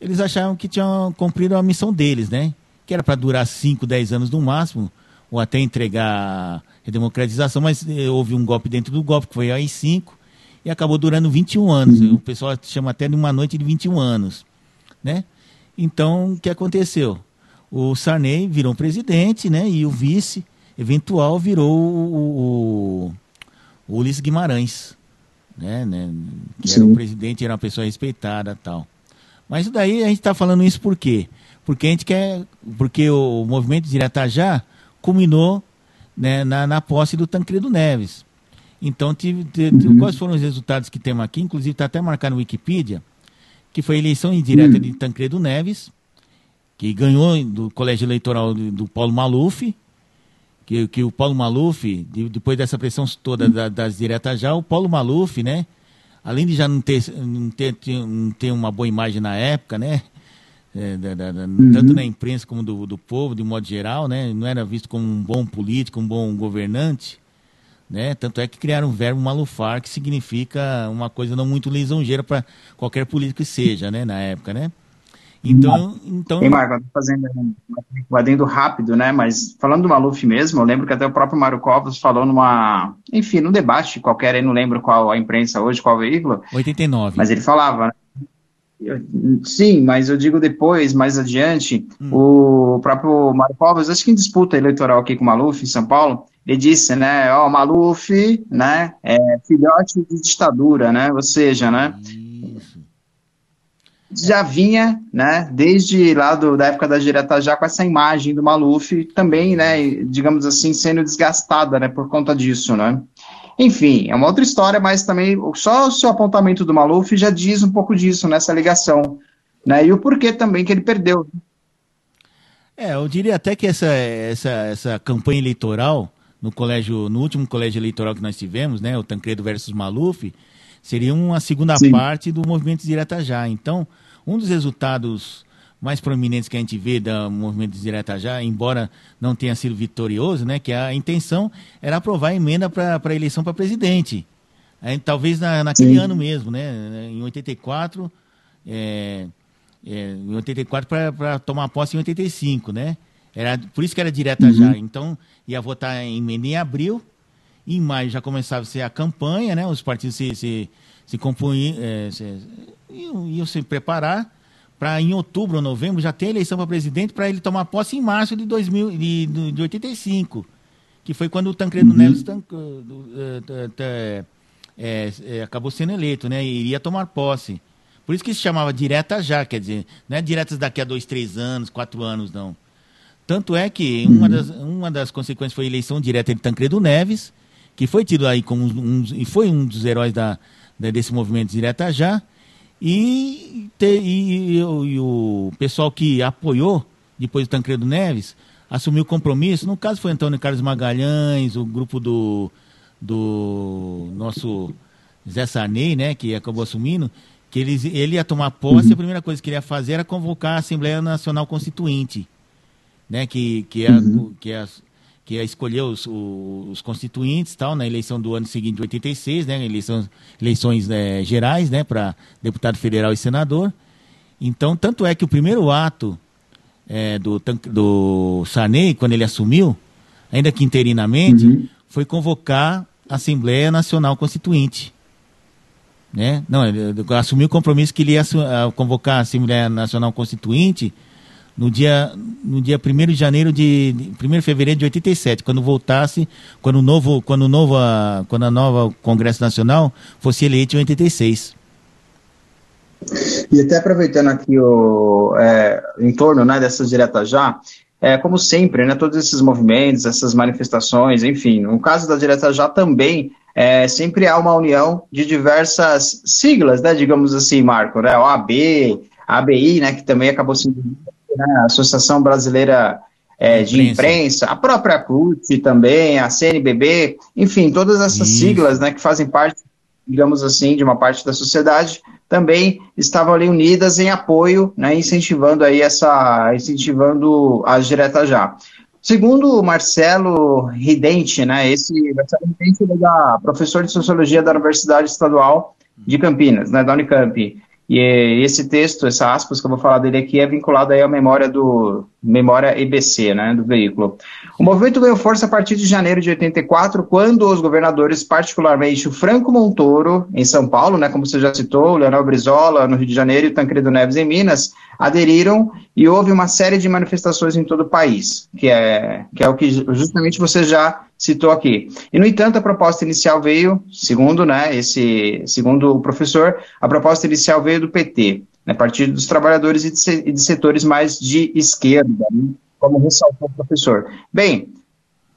eles achavam que tinham cumprido a missão deles, né? que era para durar 5, 10 anos no máximo, ou até entregar a democratização, mas eh, houve um golpe dentro do golpe, que foi aí 5, e acabou durando 21 anos. Uhum. O pessoal chama até de uma noite de 21 anos. Né? Então, o que aconteceu? O Sarney virou presidente, né? E o vice eventual virou o, o, o Ulisses Guimarães, né? né? Que Sim. era o presidente, era uma pessoa respeitada tal. Mas daí a gente está falando isso por quê? porque a gente quer, porque o movimento de Iratajá culminou né, na, na posse do Tancredo Neves. Então, tive, tive, uhum. quais foram os resultados que temos aqui? Inclusive, está até marcado no Wikipedia, que foi a eleição indireta uhum. de Tancredo Neves, que ganhou do colégio eleitoral do, do Paulo Maluf, que, que o Paulo Maluf, de, depois dessa pressão toda da, das diretas já, o Paulo Maluf, né, além de já não ter, não ter, não ter uma boa imagem na época, né, é, da, da, uhum. tanto na imprensa como do, do povo, de modo geral, né? Não era visto como um bom político, um bom governante, né? Tanto é que criaram um verbo malufar, que significa uma coisa não muito lisonjeira para qualquer político que seja, né? Na época, né? Então, então... Ei, Marco, fazendo um adendo rápido, né? Mas falando do Maluf mesmo, eu lembro que até o próprio Mário Covas falou numa, enfim, num debate qualquer, aí não lembro qual a imprensa hoje, qual veículo. 89. Mas ele falava, né? Sim, mas eu digo depois, mais adiante, hum. o próprio Mário Covas, acho que em disputa eleitoral aqui com o Maluf, em São Paulo, ele disse, né, ó, Maluf, né, é filhote de ditadura, né, ou seja, né, já vinha, né, desde lá do, da época da direta já com essa imagem do Maluf, também, né, digamos assim, sendo desgastada, né, por conta disso, né. Enfim, é uma outra história, mas também só o seu apontamento do Maluf já diz um pouco disso nessa ligação, né? E o porquê também que ele perdeu. É, eu diria até que essa, essa, essa campanha eleitoral no colégio, no último colégio eleitoral que nós tivemos, né, o Tancredo versus Maluf, seria uma segunda Sim. parte do movimento Direta Já. Então, um dos resultados mais prominentes que a gente vê do movimento Direta Já, embora não tenha sido vitorioso, né, que a intenção era aprovar a emenda para a eleição para presidente. Aí, talvez na, naquele Sim. ano mesmo, né, em 84, é, é, em 84 para tomar posse em 85, né? Era, por isso que era direta uhum. já. Então, ia votar em emenda em abril, em maio já começava a ser a campanha, né? Os partidos se, se se compunham, é, se, iam, iam se preparar para em outubro ou novembro já ter eleição para presidente para ele tomar posse em março de, 2000, de, de 85, que foi quando o Tancredo uhum. Neves tan, é, é, acabou sendo eleito, né? E iria tomar posse. Por isso que se chamava direta já, quer dizer, não é diretas daqui a dois, três anos, quatro anos, não. Tanto é que uma, das, uma das consequências foi a eleição direta de Tancredo Neves, que foi tido aí como um, e foi um dos heróis da, desse movimento direta já, e, te, e, e, e, o pessoal que apoiou depois do Tancredo Neves assumiu o compromisso. No caso foi Antônio Carlos Magalhães, o grupo do, do nosso Zé Sarney, né, que acabou assumindo, que ele, ele ia tomar posse, uhum. a primeira coisa que ele ia fazer era convocar a Assembleia Nacional Constituinte, né, que, que, é, uhum. que, é, que é escolher os, os, constituintes tal, na eleição do ano seguinte, de 86, né, eleição, eleições é, gerais né, para deputado federal e senador. Então, tanto é que o primeiro ato é, do, do Sarney, quando ele assumiu, ainda que interinamente, uhum. foi convocar a Assembleia Nacional Constituinte. Né? Não, ele assumiu o compromisso que ele ia convocar a Assembleia Nacional Constituinte no dia, no dia 1 de janeiro de, de 1 de fevereiro de 87, quando voltasse, quando o novo, quando o novo, quando a nova Congresso Nacional fosse eleito em 86. E até aproveitando aqui o é, em torno né, dessas diretas já, é, como sempre, né, todos esses movimentos, essas manifestações, enfim, no caso da direta já também é, sempre há uma união de diversas siglas, né, digamos assim, Marco, né, OAB, ABI, né, que também acabou sendo né, a Associação Brasileira é, de Imprensa, a própria CUT também, a CNBB, enfim, todas essas Isso. siglas, né, que fazem parte, digamos assim, de uma parte da sociedade, também estavam ali unidas em apoio, né, incentivando aí essa, incentivando as diretas já. Segundo o Marcelo Ridente, né, esse Marcelo Ridente é da professor de Sociologia da Universidade Estadual de Campinas, né, da Unicamp. E esse texto, essa aspas que eu vou falar dele aqui, é vinculado aí à memória do memória EBC, né, do veículo. O movimento ganhou força a partir de janeiro de 84, quando os governadores, particularmente o Franco Montoro, em São Paulo, né, como você já citou, o Leonel Brizola, no Rio de Janeiro, e o Tancredo Neves, em Minas, aderiram e houve uma série de manifestações em todo o país, que é, que é o que justamente você já citou aqui. E, no entanto, a proposta inicial veio, segundo, né, esse, segundo o professor, a proposta inicial veio do PT, né, Partido dos Trabalhadores e de, setores mais de esquerda, né, como ressaltou o professor. Bem,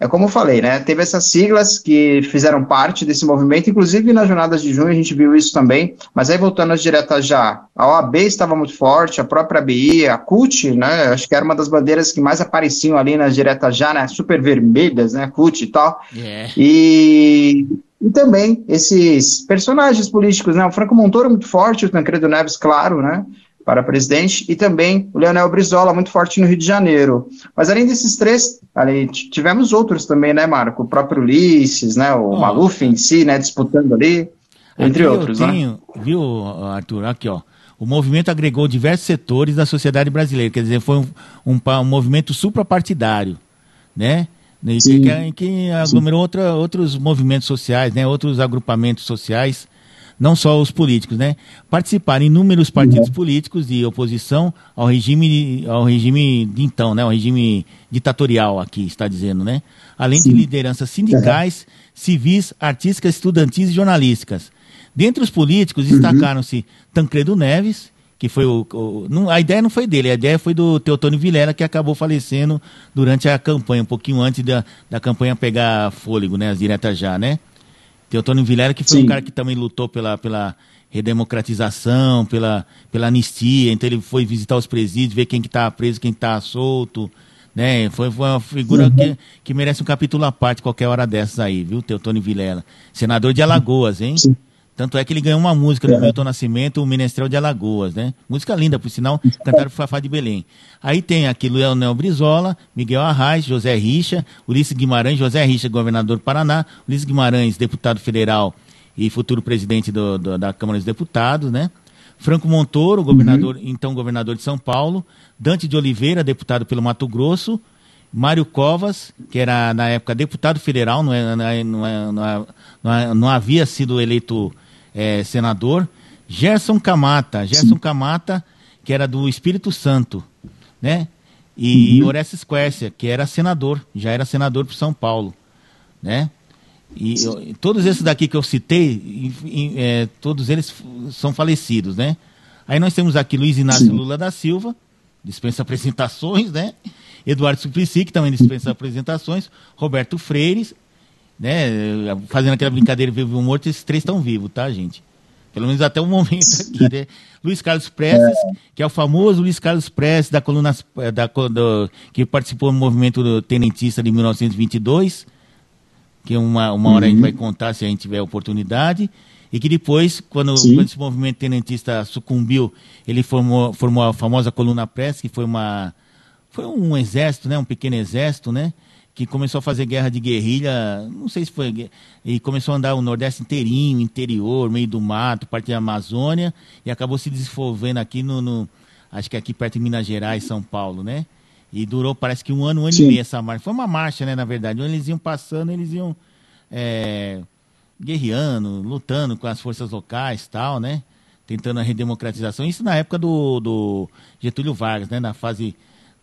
é como eu falei, né? Teve essas siglas que fizeram parte desse movimento, inclusive nas jornadas de junho a gente viu isso também. Mas aí voltando às diretas já, a OAB estava muito forte, a própria BI, a CUT, né? Acho que era uma das bandeiras que mais apareciam ali nas diretas já, né? Super vermelhas, né? CUT e tal. Yeah. E e também esses personagens políticos, né? O Franco Montoro muito forte, o Tancredo Neves, claro, né? Para presidente, e também o Leonel Brizola, muito forte no Rio de Janeiro. Mas além desses três, ali, tivemos outros também, né, Marco? O próprio Ulisses, né? O oh. Maluf em si, né? Disputando ali, entre aqui outros, eu né? tenho, né? Viu, Arthur? Aqui, ó. O movimento agregou diversos setores da sociedade brasileira, quer dizer, foi um, um, um movimento suprapartidário, né? Que, que, que aglomerou outra, outros movimentos sociais, né, outros agrupamentos sociais, não só os políticos, né, participaram inúmeros partidos uhum. políticos de oposição ao regime, ao regime de então, né, ao regime ditatorial aqui, está dizendo, né, além Sim. de lideranças sindicais, uhum. civis, artísticas, estudantis e jornalísticas. Dentre os políticos uhum. destacaram-se Tancredo Neves, que foi o, o não, a ideia não foi dele, a ideia foi do Teotônio Vilela, que acabou falecendo durante a campanha, um pouquinho antes da, da campanha pegar fôlego, né, as diretas já, né? Teotônio Vilela, que foi Sim. um cara que também lutou pela, pela redemocratização, pela, pela anistia, então ele foi visitar os presídios, ver quem que tá preso, quem está solto, né? Foi, foi uma figura uhum. que, que merece um capítulo à parte qualquer hora dessas aí, viu, Teotônio Vilela. Senador de Alagoas, hein? Sim. Tanto é que ele ganhou uma música do Milton Nascimento, o Menestrel de Alagoas, né? Música linda, por sinal, cantaram por Fafá de Belém. Aí tem aqui Leonel Brizola, Miguel Arraes, José Richa, Ulisses Guimarães, José Richa, governador do Paraná, Ulisses Guimarães, deputado federal e futuro presidente do, do, da Câmara dos Deputados, né? Franco Montoro, governador, uhum. então governador de São Paulo, Dante de Oliveira, deputado pelo Mato Grosso, Mário Covas, que era na época deputado federal, não, é, não, é, não, é, não, é, não havia sido eleito é, senador. Gerson Camata, Gerson Camata, que era do Espírito Santo, né? E uhum. Orestes Quercia, que era senador, já era senador para São Paulo, né? E eu, todos esses daqui que eu citei, é, todos eles são falecidos, né? Aí nós temos aqui Luiz Inácio Sim. Lula da Silva, dispensa apresentações, né? Eduardo Suplicy, que também dispensa apresentações, Roberto Freire, né? Fazendo aquela brincadeira vivo ou morto, esses três estão vivos, tá, gente? Pelo menos até o momento aqui, né? Luiz Carlos Prestes, que é o famoso Luiz Carlos Prestes da coluna da, do, que participou do movimento tenentista de 1922, que uma, uma hora uhum. a gente uhum. vai contar se a gente tiver oportunidade, e que depois, quando, quando esse movimento tenentista sucumbiu, ele formou, formou a famosa coluna Prestes, que foi uma foi um exército, né, um pequeno exército, né, que começou a fazer guerra de guerrilha, não sei se foi, e começou a andar o Nordeste inteirinho, interior, meio do mato, parte da Amazônia, e acabou se desenvolvendo aqui no, no acho que aqui perto de Minas Gerais, São Paulo, né? E durou, parece que um ano, um ano Sim. e meio essa marcha. Foi uma marcha, né, na verdade, onde eles iam passando, eles iam é, guerreando, lutando com as forças locais tal, né? Tentando a redemocratização. Isso na época do, do Getúlio Vargas, né? Na fase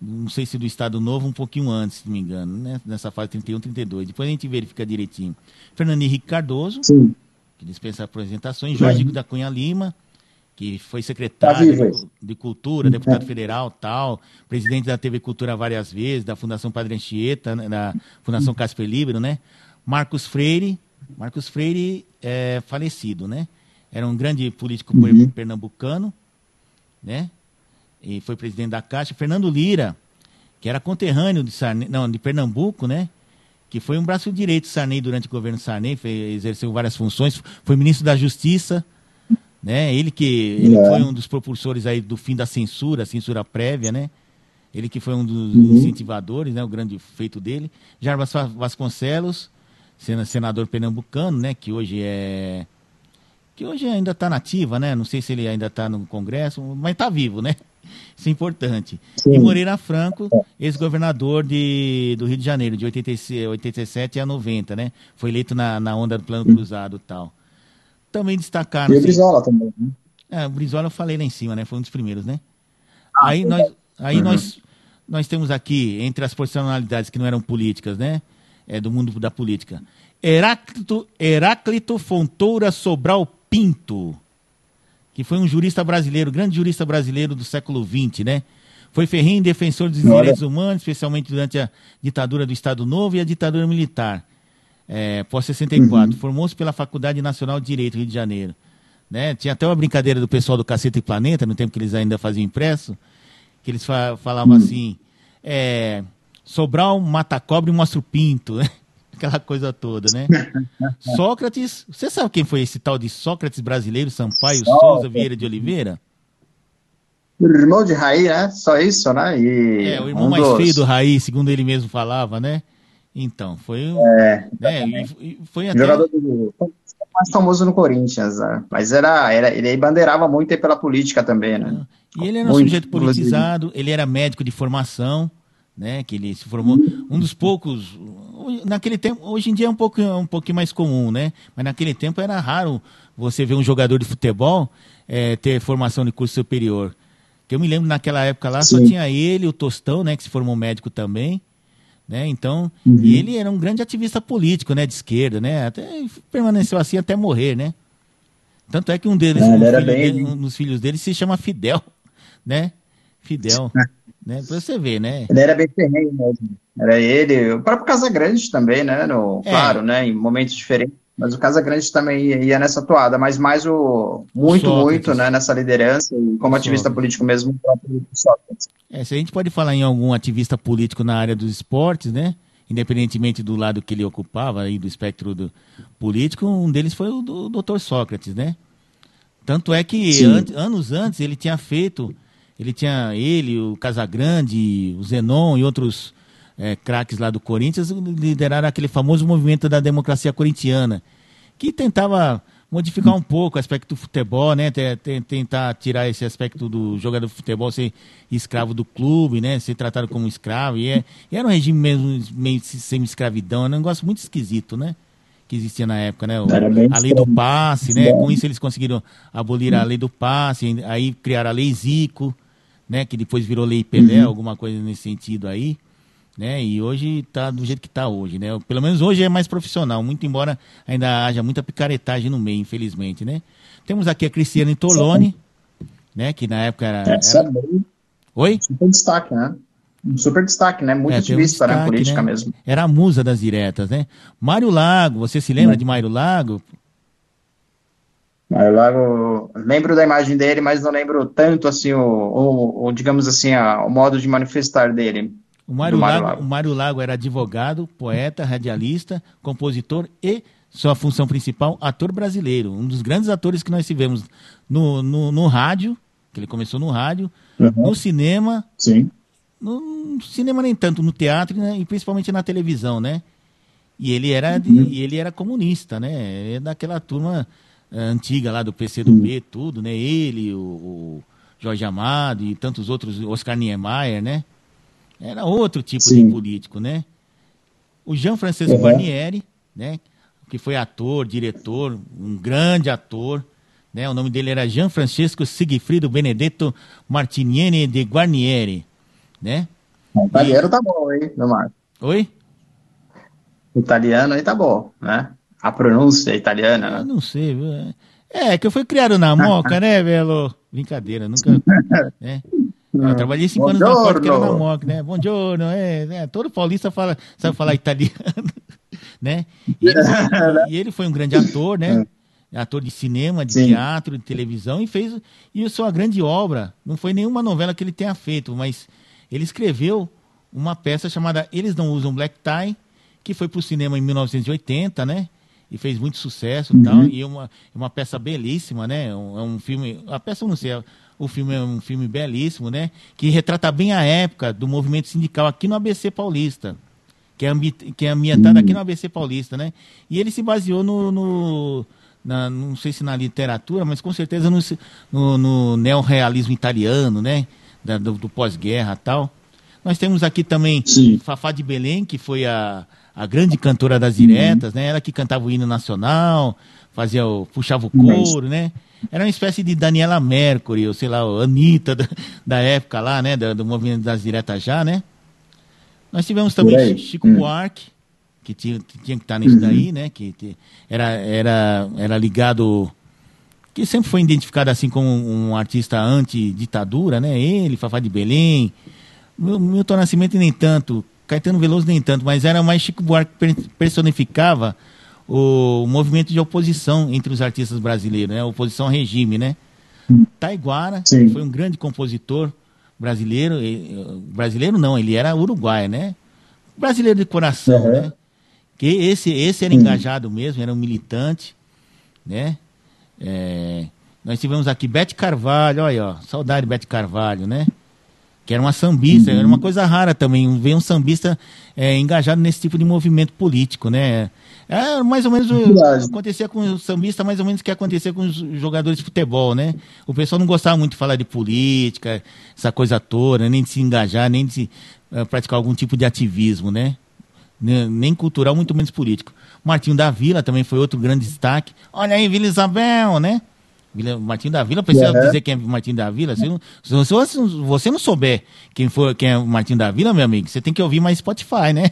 não sei se do Estado Novo, um pouquinho antes, se não me engano, né? nessa fase 31, 32. Depois a gente verifica direitinho. Fernando Henrique Cardoso, Sim. que dispensa apresentações, Jorge da Cunha Lima, que foi secretário tá de, de, Cultura, deputado é. federal, tal, presidente da TV Cultura várias vezes, da Fundação Padre Anchieta, né? da Fundação Casper Libero, né? Marcos Freire, Marcos Freire é falecido, né? Era um grande político uhum. pernambucano, né? E foi presidente da Caixa, Fernando Lira, que era conterrâneo de Sarney, não, de Pernambuco, né? Que foi um braço direito de Sarney durante o governo Sarney, fez, exerceu várias funções, foi ministro da Justiça, né? Ele que ele é. foi um dos propulsores aí do fim da censura, censura prévia, né? Ele que foi um dos uhum. incentivadores, né? O grande feito dele. Jarbas Vasconcelos, senador pernambucano, né? Que hoje é que hoje ainda está nativa, né? Não sei se ele ainda está no Congresso, mas está vivo, né? Isso é importante. Sim. E Moreira Franco, ex-governador do Rio de Janeiro, de 86, 87 a 90, né? Foi eleito na, na onda do Plano Cruzado e tal. Também destacaram... E o Brizola também, né? É, o Brizola eu falei lá em cima, né? Foi um dos primeiros, né? Ah, aí nós, aí uhum. nós, nós temos aqui, entre as personalidades que não eram políticas, né? É, do mundo da política. Heráclito, Heráclito Fontoura Sobral Pinto que foi um jurista brasileiro, grande jurista brasileiro do século XX, né? Foi ferrenho defensor dos direitos humanos, especialmente durante a ditadura do Estado Novo e a ditadura militar, é, pós-64. Uhum. Formou-se pela Faculdade Nacional de Direito, Rio de Janeiro. Né? Tinha até uma brincadeira do pessoal do Cacete e Planeta, no tempo que eles ainda faziam impresso, que eles fa falavam uhum. assim, é, Sobral mata cobre e mostra o pinto, né? Aquela coisa toda, né? Sócrates, você sabe quem foi esse tal de Sócrates brasileiro, Sampaio Só, Souza Vieira de Oliveira? O irmão de Raí, né? Só isso, né? E é, o irmão um mais dos... feio do Raí, segundo ele mesmo falava, né? Então, foi um. É, né? foi até... Jogador do mais famoso no Corinthians, né? mas era, era ele bandeirava muito pela política também, né? E ele era um muito, sujeito politizado, ele era médico de formação, né? Que ele se formou um dos poucos naquele tempo, hoje em dia é um pouco um pouquinho mais comum, né? Mas naquele tempo era raro você ver um jogador de futebol é, ter formação de curso superior. Que eu me lembro naquela época lá Sim. só tinha ele, o Tostão, né? Que se formou médico também. Né? Então, uhum. e ele era um grande ativista político, né, de esquerda, né? Até permaneceu assim até morrer, né? Tanto é que um deles, um, filho bem... dele, um dos filhos dele se chama Fidel, né? Fidel. Né? Pra você ver, né? Ele era bem ferrenho mesmo. Era ele, o próprio Casagrande também, né? No, é. Claro, né? Em momentos diferentes. Mas o Casagrande também ia nessa toada, mas mais o. Muito, muito, né? Nessa liderança e como ativista político mesmo, o próprio Sócrates. É, se a gente pode falar em algum ativista político na área dos esportes, né? Independentemente do lado que ele ocupava aí do espectro do político, um deles foi o do Dr. Sócrates, né? Tanto é que an anos antes ele tinha feito ele tinha ele, o Casagrande, o Zenon e outros é, craques lá do Corinthians lideraram aquele famoso movimento da democracia corintiana, que tentava modificar um pouco o aspecto do futebol, né? Tentar tirar esse aspecto do jogador de futebol ser escravo do clube, né? Ser tratado como escravo. E, é, e era um regime mesmo meio semi-escravidão, um negócio muito esquisito, né? que existia na época, né? O, a lei do passe, né? Com isso eles conseguiram abolir a lei do passe, aí criaram a lei Zico, né? Que depois virou lei Pelé, uhum. alguma coisa nesse sentido aí, né? E hoje está do jeito que está hoje, né? Pelo menos hoje é mais profissional, muito embora ainda haja muita picaretagem no meio, infelizmente, né? Temos aqui a Cristiane Tolone, né? Que na época era... Essa era... É Oi? Super destaque, né? Um super destaque, né? Muito é, um destaque, né? Política né? mesmo. Era a musa das diretas, né? Mário Lago, você se lembra hum. de Mário Lago? Mário Lago, lembro da imagem dele, mas não lembro tanto, assim, o, o, o digamos assim, a, o modo de manifestar dele. O Mário, Lago, Lago. O Mário Lago era advogado, poeta, radialista, compositor e sua função principal, ator brasileiro. Um dos grandes atores que nós tivemos no, no, no rádio, que ele começou no rádio, uhum. no cinema, Sim no cinema nem tanto, no teatro né, e principalmente na televisão, né? E ele era, uhum. ele era comunista, né? É daquela turma antiga lá do PCdoB, uhum. tudo, né? Ele, o, o, Jorge Amado e tantos outros, Oscar Niemeyer, né? Era outro tipo Sim. de político, né? O Jean Francisco uhum. Barnieri, né? Que foi ator, diretor, um grande ator, né? O nome dele era Jean Francisco Sigfrido Benedetto Martiniani de Guarnieri né? O italiano e... tá bom, hein, meu Marco? Oi? O italiano aí tá bom, né? A pronúncia italiana, né? Não sei, viu? É, que eu fui criado na Moca, né, velho? Brincadeira, nunca. Né? Eu trabalhei cinco anos na Ford que era na Moca, né? Bom giorno, é, é, todo paulista fala, sabe falar italiano, né? E ele, e ele, foi um grande ator, né? Ator de cinema, de Sim. teatro, de televisão e fez e sua grande obra. Não foi nenhuma novela que ele tenha feito, mas ele escreveu uma peça chamada Eles Não Usam Black Tie, que foi para o cinema em 1980, né? E fez muito sucesso uhum. tal. E é uma, uma peça belíssima, né? É um, é um filme. A peça eu não sei, o filme é um filme belíssimo, né? Que retrata bem a época do movimento sindical aqui no ABC Paulista. Que é, que é ambientado uhum. aqui no ABC Paulista, né? E ele se baseou no, no na, não sei se na literatura, mas com certeza no, no, no neorrealismo italiano, né? da, do, do pós-guerra tal. Nós temos aqui também Sim. Fafá de Belém, que foi a, a grande cantora das diretas, uhum. né? Ela que cantava o hino nacional, fazia o, puxava o couro, né? Era uma espécie de Daniela Mercury, ou sei lá, Anitta da, da época lá, né? Do, do, movimento das diretas já, né? Nós tivemos também Chico hum. Buarque, que tinha, que tinha que estar nisso uhum. daí, né? Que, que era, era, era ligado que sempre foi identificado assim como um artista anti-ditadura, né? Ele, Fafá de Belém, Milton Nascimento nem tanto, Caetano Veloso nem tanto, mas era mais Chico Buarque que personificava o movimento de oposição entre os artistas brasileiros, né? Oposição ao regime, né? Taiguara Sim. foi um grande compositor brasileiro, brasileiro não, ele era uruguaio, né? Brasileiro de coração, uhum. né? Que esse esse era engajado mesmo, era um militante, né? É, nós tivemos aqui Bete Carvalho, olha aí, ó, saudade Bete Carvalho, né? Que era uma sambista, uhum. era uma coisa rara também, ver um sambista é, engajado nesse tipo de movimento político, né? É mais ou menos o, acontecia com o sambista, mais ou menos o que acontecia com os jogadores de futebol, né? O pessoal não gostava muito de falar de política, essa coisa toda, nem de se engajar, nem de se, uh, praticar algum tipo de ativismo, né? Nem cultural, muito menos político. Martinho da Vila também foi outro grande destaque. Olha aí, Vila Isabel, né? Vila, Martinho da Vila, precisa uhum. dizer quem é Martinho da Vila. Se, se, se, você não souber quem, for, quem é Martinho da Vila, meu amigo, você tem que ouvir mais Spotify, né?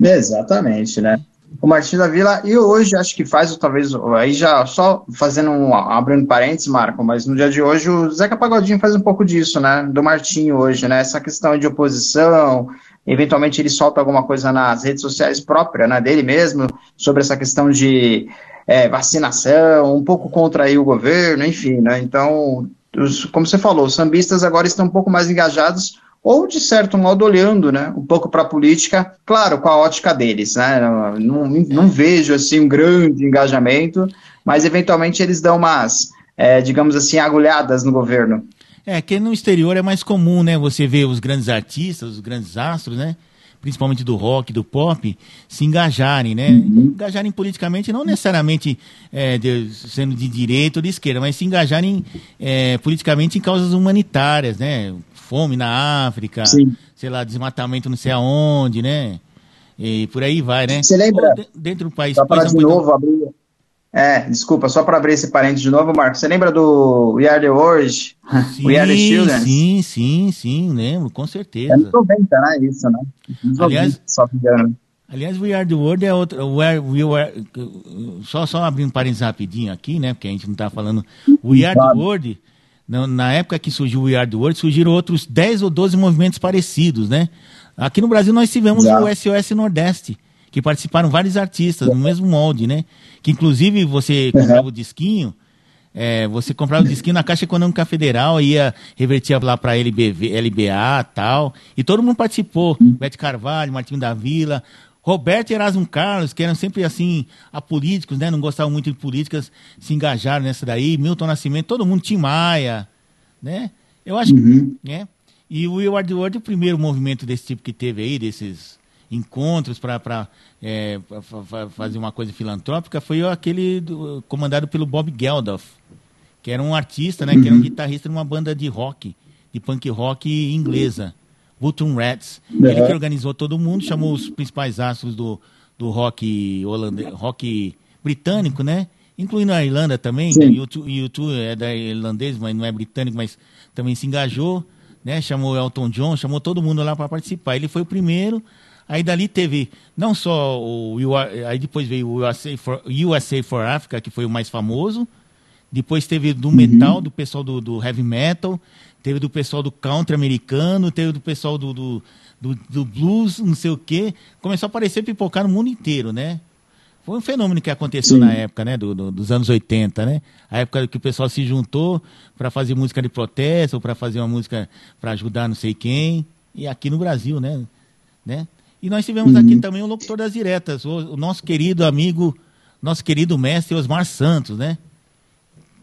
Exatamente, né? O Martinho da Vila, e hoje acho que faz, talvez, aí já só fazendo um, abrindo parênteses, Marco, mas no dia de hoje o Zeca Pagodinho faz um pouco disso, né? Do Martinho hoje, né? Essa questão de oposição, eventualmente ele solta alguma coisa nas redes sociais próprias, né, dele mesmo, sobre essa questão de é, vacinação, um pouco contra aí o governo, enfim, né, então, os, como você falou, os sambistas agora estão um pouco mais engajados, ou de certo modo olhando, né, um pouco para a política, claro, com a ótica deles, né, não, não vejo, assim, um grande engajamento, mas eventualmente eles dão umas, é, digamos assim, agulhadas no governo. É, que no exterior é mais comum, né? Você vê os grandes artistas, os grandes astros, né? Principalmente do rock, do pop, se engajarem, né? Uhum. Engajarem politicamente, não necessariamente é, de, sendo de direita ou de esquerda, mas se engajarem é, politicamente em causas humanitárias, né? Fome na África, Sim. sei lá, desmatamento não sei aonde, né? e por aí vai, né? Você lembra? dentro do país. Só para de novo abrir. É, desculpa, só para abrir esse parênteses de novo, Marcos. Você lembra do We Are the World? Sim, We Are the Children? Sim, sim, sim, lembro, com certeza. É 90, né? Isso, né? Aliás, só Aliás, We Are the World é outra. We we are, só, só abrindo um parênteses rapidinho aqui, né? Porque a gente não está falando. We Are the World, na época que surgiu We Are the World, surgiram outros 10 ou 12 movimentos parecidos, né? Aqui no Brasil nós tivemos o SOS Nordeste, que participaram vários artistas no mesmo molde, né? Que inclusive você comprava uhum. o disquinho, é, você comprava o disquinho na Caixa Econômica Federal, ia revertia lá para LBV, LBA tal, e todo mundo participou. Uhum. Bete Carvalho, Martinho da Vila, Roberto e Erasmo Carlos, que eram sempre assim, apolíticos, né? Não gostavam muito de políticas, se engajaram nessa daí. Milton Nascimento, todo mundo, Tim Maia, né? Eu acho uhum. que, né? E o Will Are the World, o primeiro movimento desse tipo que teve aí, desses encontros para é, fazer uma coisa filantrópica, foi aquele do, comandado pelo Bob Geldof, que era um artista, né, uhum. que era um uhum. guitarrista numa banda de rock, de punk rock inglesa, Vultum Rats. Uhum. Ele que organizou todo mundo, chamou os principais astros do, do rock, holandês, rock britânico, né? Incluindo a Irlanda também, o YouTube é da irlandês, mas não é britânico, mas também se engajou né? Chamou Elton John, chamou todo mundo lá para participar. Ele foi o primeiro. Aí dali teve não só o aí depois veio o USA for, USA for Africa, que foi o mais famoso. Depois teve do uhum. metal, do pessoal do, do, heavy metal, teve do pessoal do country americano, teve do pessoal do, do, do, do blues, não sei o quê. Começou a aparecer pipocar no mundo inteiro, né? Foi um fenômeno que aconteceu Sim. na época, né, do, do, dos anos 80, né? A época que o pessoal se juntou para fazer música de protesto, ou para fazer uma música para ajudar não sei quem. E aqui no Brasil, né? né? E nós tivemos uhum. aqui também o locutor das diretas, o, o, nosso querido amigo, nosso querido mestre Osmar Santos, né?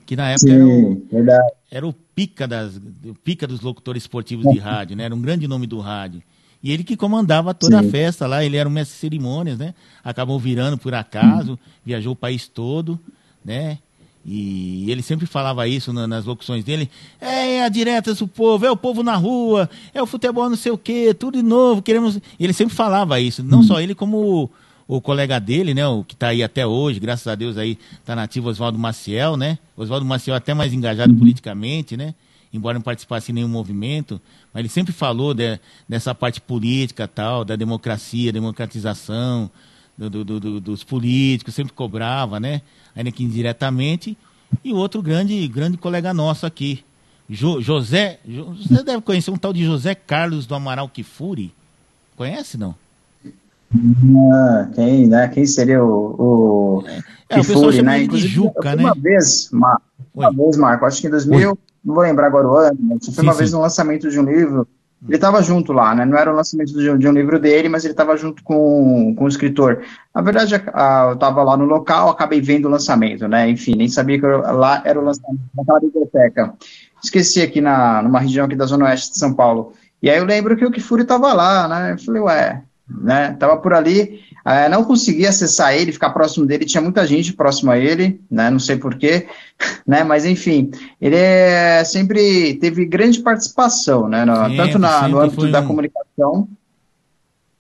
Que na época Sim, era, o, era o pica das, o pica dos locutores esportivos de rádio, né? Era um grande nome do rádio. E ele que comandava toda Sim. a festa lá, ele era um mestre de cerimônias, né? Acabou virando por acaso, viajou o país todo, né? E ele sempre falava isso nas locuções dele. É, é a diretas do povo, é o povo na rua, é o futebol não sei o quê, tudo de novo, queremos... Ele sempre falava isso, não só ele como o, o colega dele, né, o que está aí até hoje, graças a Deus aí está nativo Oswaldo Maciel, né? Oswaldo Maciel até mais engajado politicamente, né? embora não participasse em nenhum movimento, mas ele sempre falou de, dessa parte política tal, da democracia, democratização do, do, do, dos políticos, sempre cobrava, né? Ainda que indiretamente. E outro grande, grande colega nosso aqui, jo, José, você deve conhecer um tal de José Carlos do Amaral Kifuri. Conhece, não? Ah, quem, né? Quem seria o, o é, é, chama né? de Juca, né? Uma vez, uma, uma vez, Marco, acho que em 2000, Oi não vou lembrar agora o ano, mas foi sim, uma sim. vez no lançamento de um livro. Ele estava junto lá, né? Não era o lançamento de um, de um livro dele, mas ele estava junto com, com o escritor. Na verdade, a, eu estava lá no local, acabei vendo o lançamento, né? Enfim, nem sabia que eu, lá era o lançamento daquela biblioteca. Esqueci aqui na, numa região aqui da Zona Oeste de São Paulo. E aí eu lembro que o Kifuri estava lá, né? Eu falei, ué, né? Tava por ali, é, não conseguia acessar ele, ficar próximo dele, tinha muita gente próximo a ele, né? Não sei porquê, né? Mas enfim, ele é, sempre teve grande participação, né? No, tanto na, no âmbito da um... comunicação.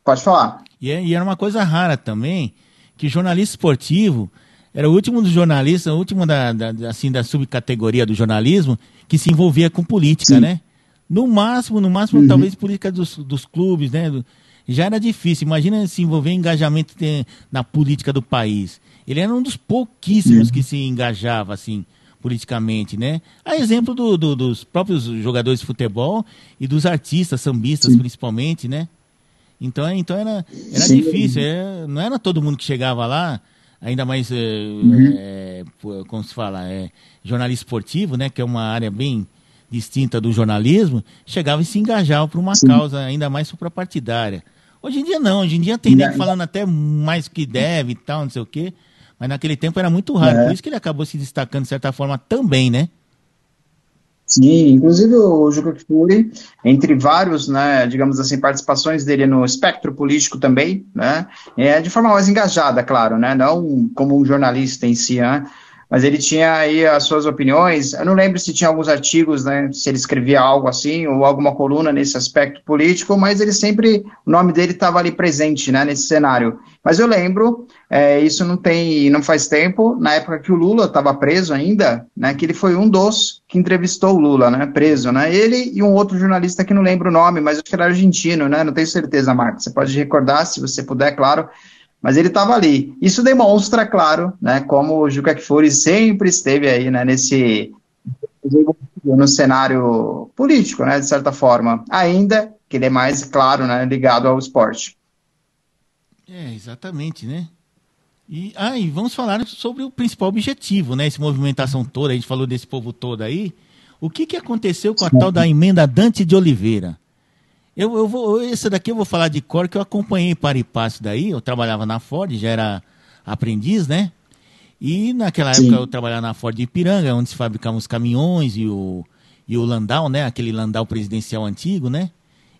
Pode falar. E, é, e era uma coisa rara também, que jornalista esportivo era o último dos jornalistas, o último da, da, assim, da subcategoria do jornalismo que se envolvia com política, Sim. né? No máximo, no máximo, uhum. talvez política dos, dos clubes, né? Do, já era difícil. Imagina se envolver em engajamento na política do país. Ele era um dos pouquíssimos que se engajava assim politicamente, né? A exemplo do, do, dos próprios jogadores de futebol e dos artistas, sambistas Sim. principalmente, né? Então, então era, era difícil, é, não era todo mundo que chegava lá, ainda mais, é, uhum. é, como se fala, é, jornalista esportivo, né? Que é uma área bem distinta do jornalismo, chegava e se engajava por uma Sim. causa ainda mais suprapartidária. Hoje em dia não, hoje em dia tem nego falando até mais que deve e tal, não sei o quê. Mas naquele tempo era muito raro, é. por isso que ele acabou se destacando de certa forma também, né? Sim, inclusive o Juca Kfouri, entre vários, né, digamos assim, participações dele no espectro político também, né, é de forma mais engajada, claro, né, não como um jornalista em si, né, mas ele tinha aí as suas opiniões. Eu não lembro se tinha alguns artigos, né, se ele escrevia algo assim, ou alguma coluna nesse aspecto político, mas ele sempre, o nome dele estava ali presente, né, nesse cenário. Mas eu lembro, é, isso não tem, não faz tempo, na época que o Lula estava preso ainda, né, que ele foi um dos que entrevistou o Lula, né, preso, né, ele e um outro jornalista que não lembro o nome, mas acho que era argentino, né, não tenho certeza, Marcos, você pode recordar, se você puder, claro, mas ele estava ali. Isso demonstra, claro, né, como o Juca Kfouri sempre esteve aí, né, nesse no cenário político, né, de certa forma, ainda que ele é mais, claro, né, ligado ao esporte. É, exatamente, né? E, ah, e vamos falar sobre o principal objetivo, né, essa movimentação toda, a gente falou desse povo todo aí, o que, que aconteceu com a tal da emenda Dante de Oliveira? Eu, eu vou, esse daqui eu vou falar de cor, que eu acompanhei para e passo daí, eu trabalhava na Ford, já era aprendiz, né? E naquela Sim. época eu trabalhava na Ford de Ipiranga, onde se fabricavam os caminhões e o, e o Landau, né? Aquele Landau presidencial antigo, né?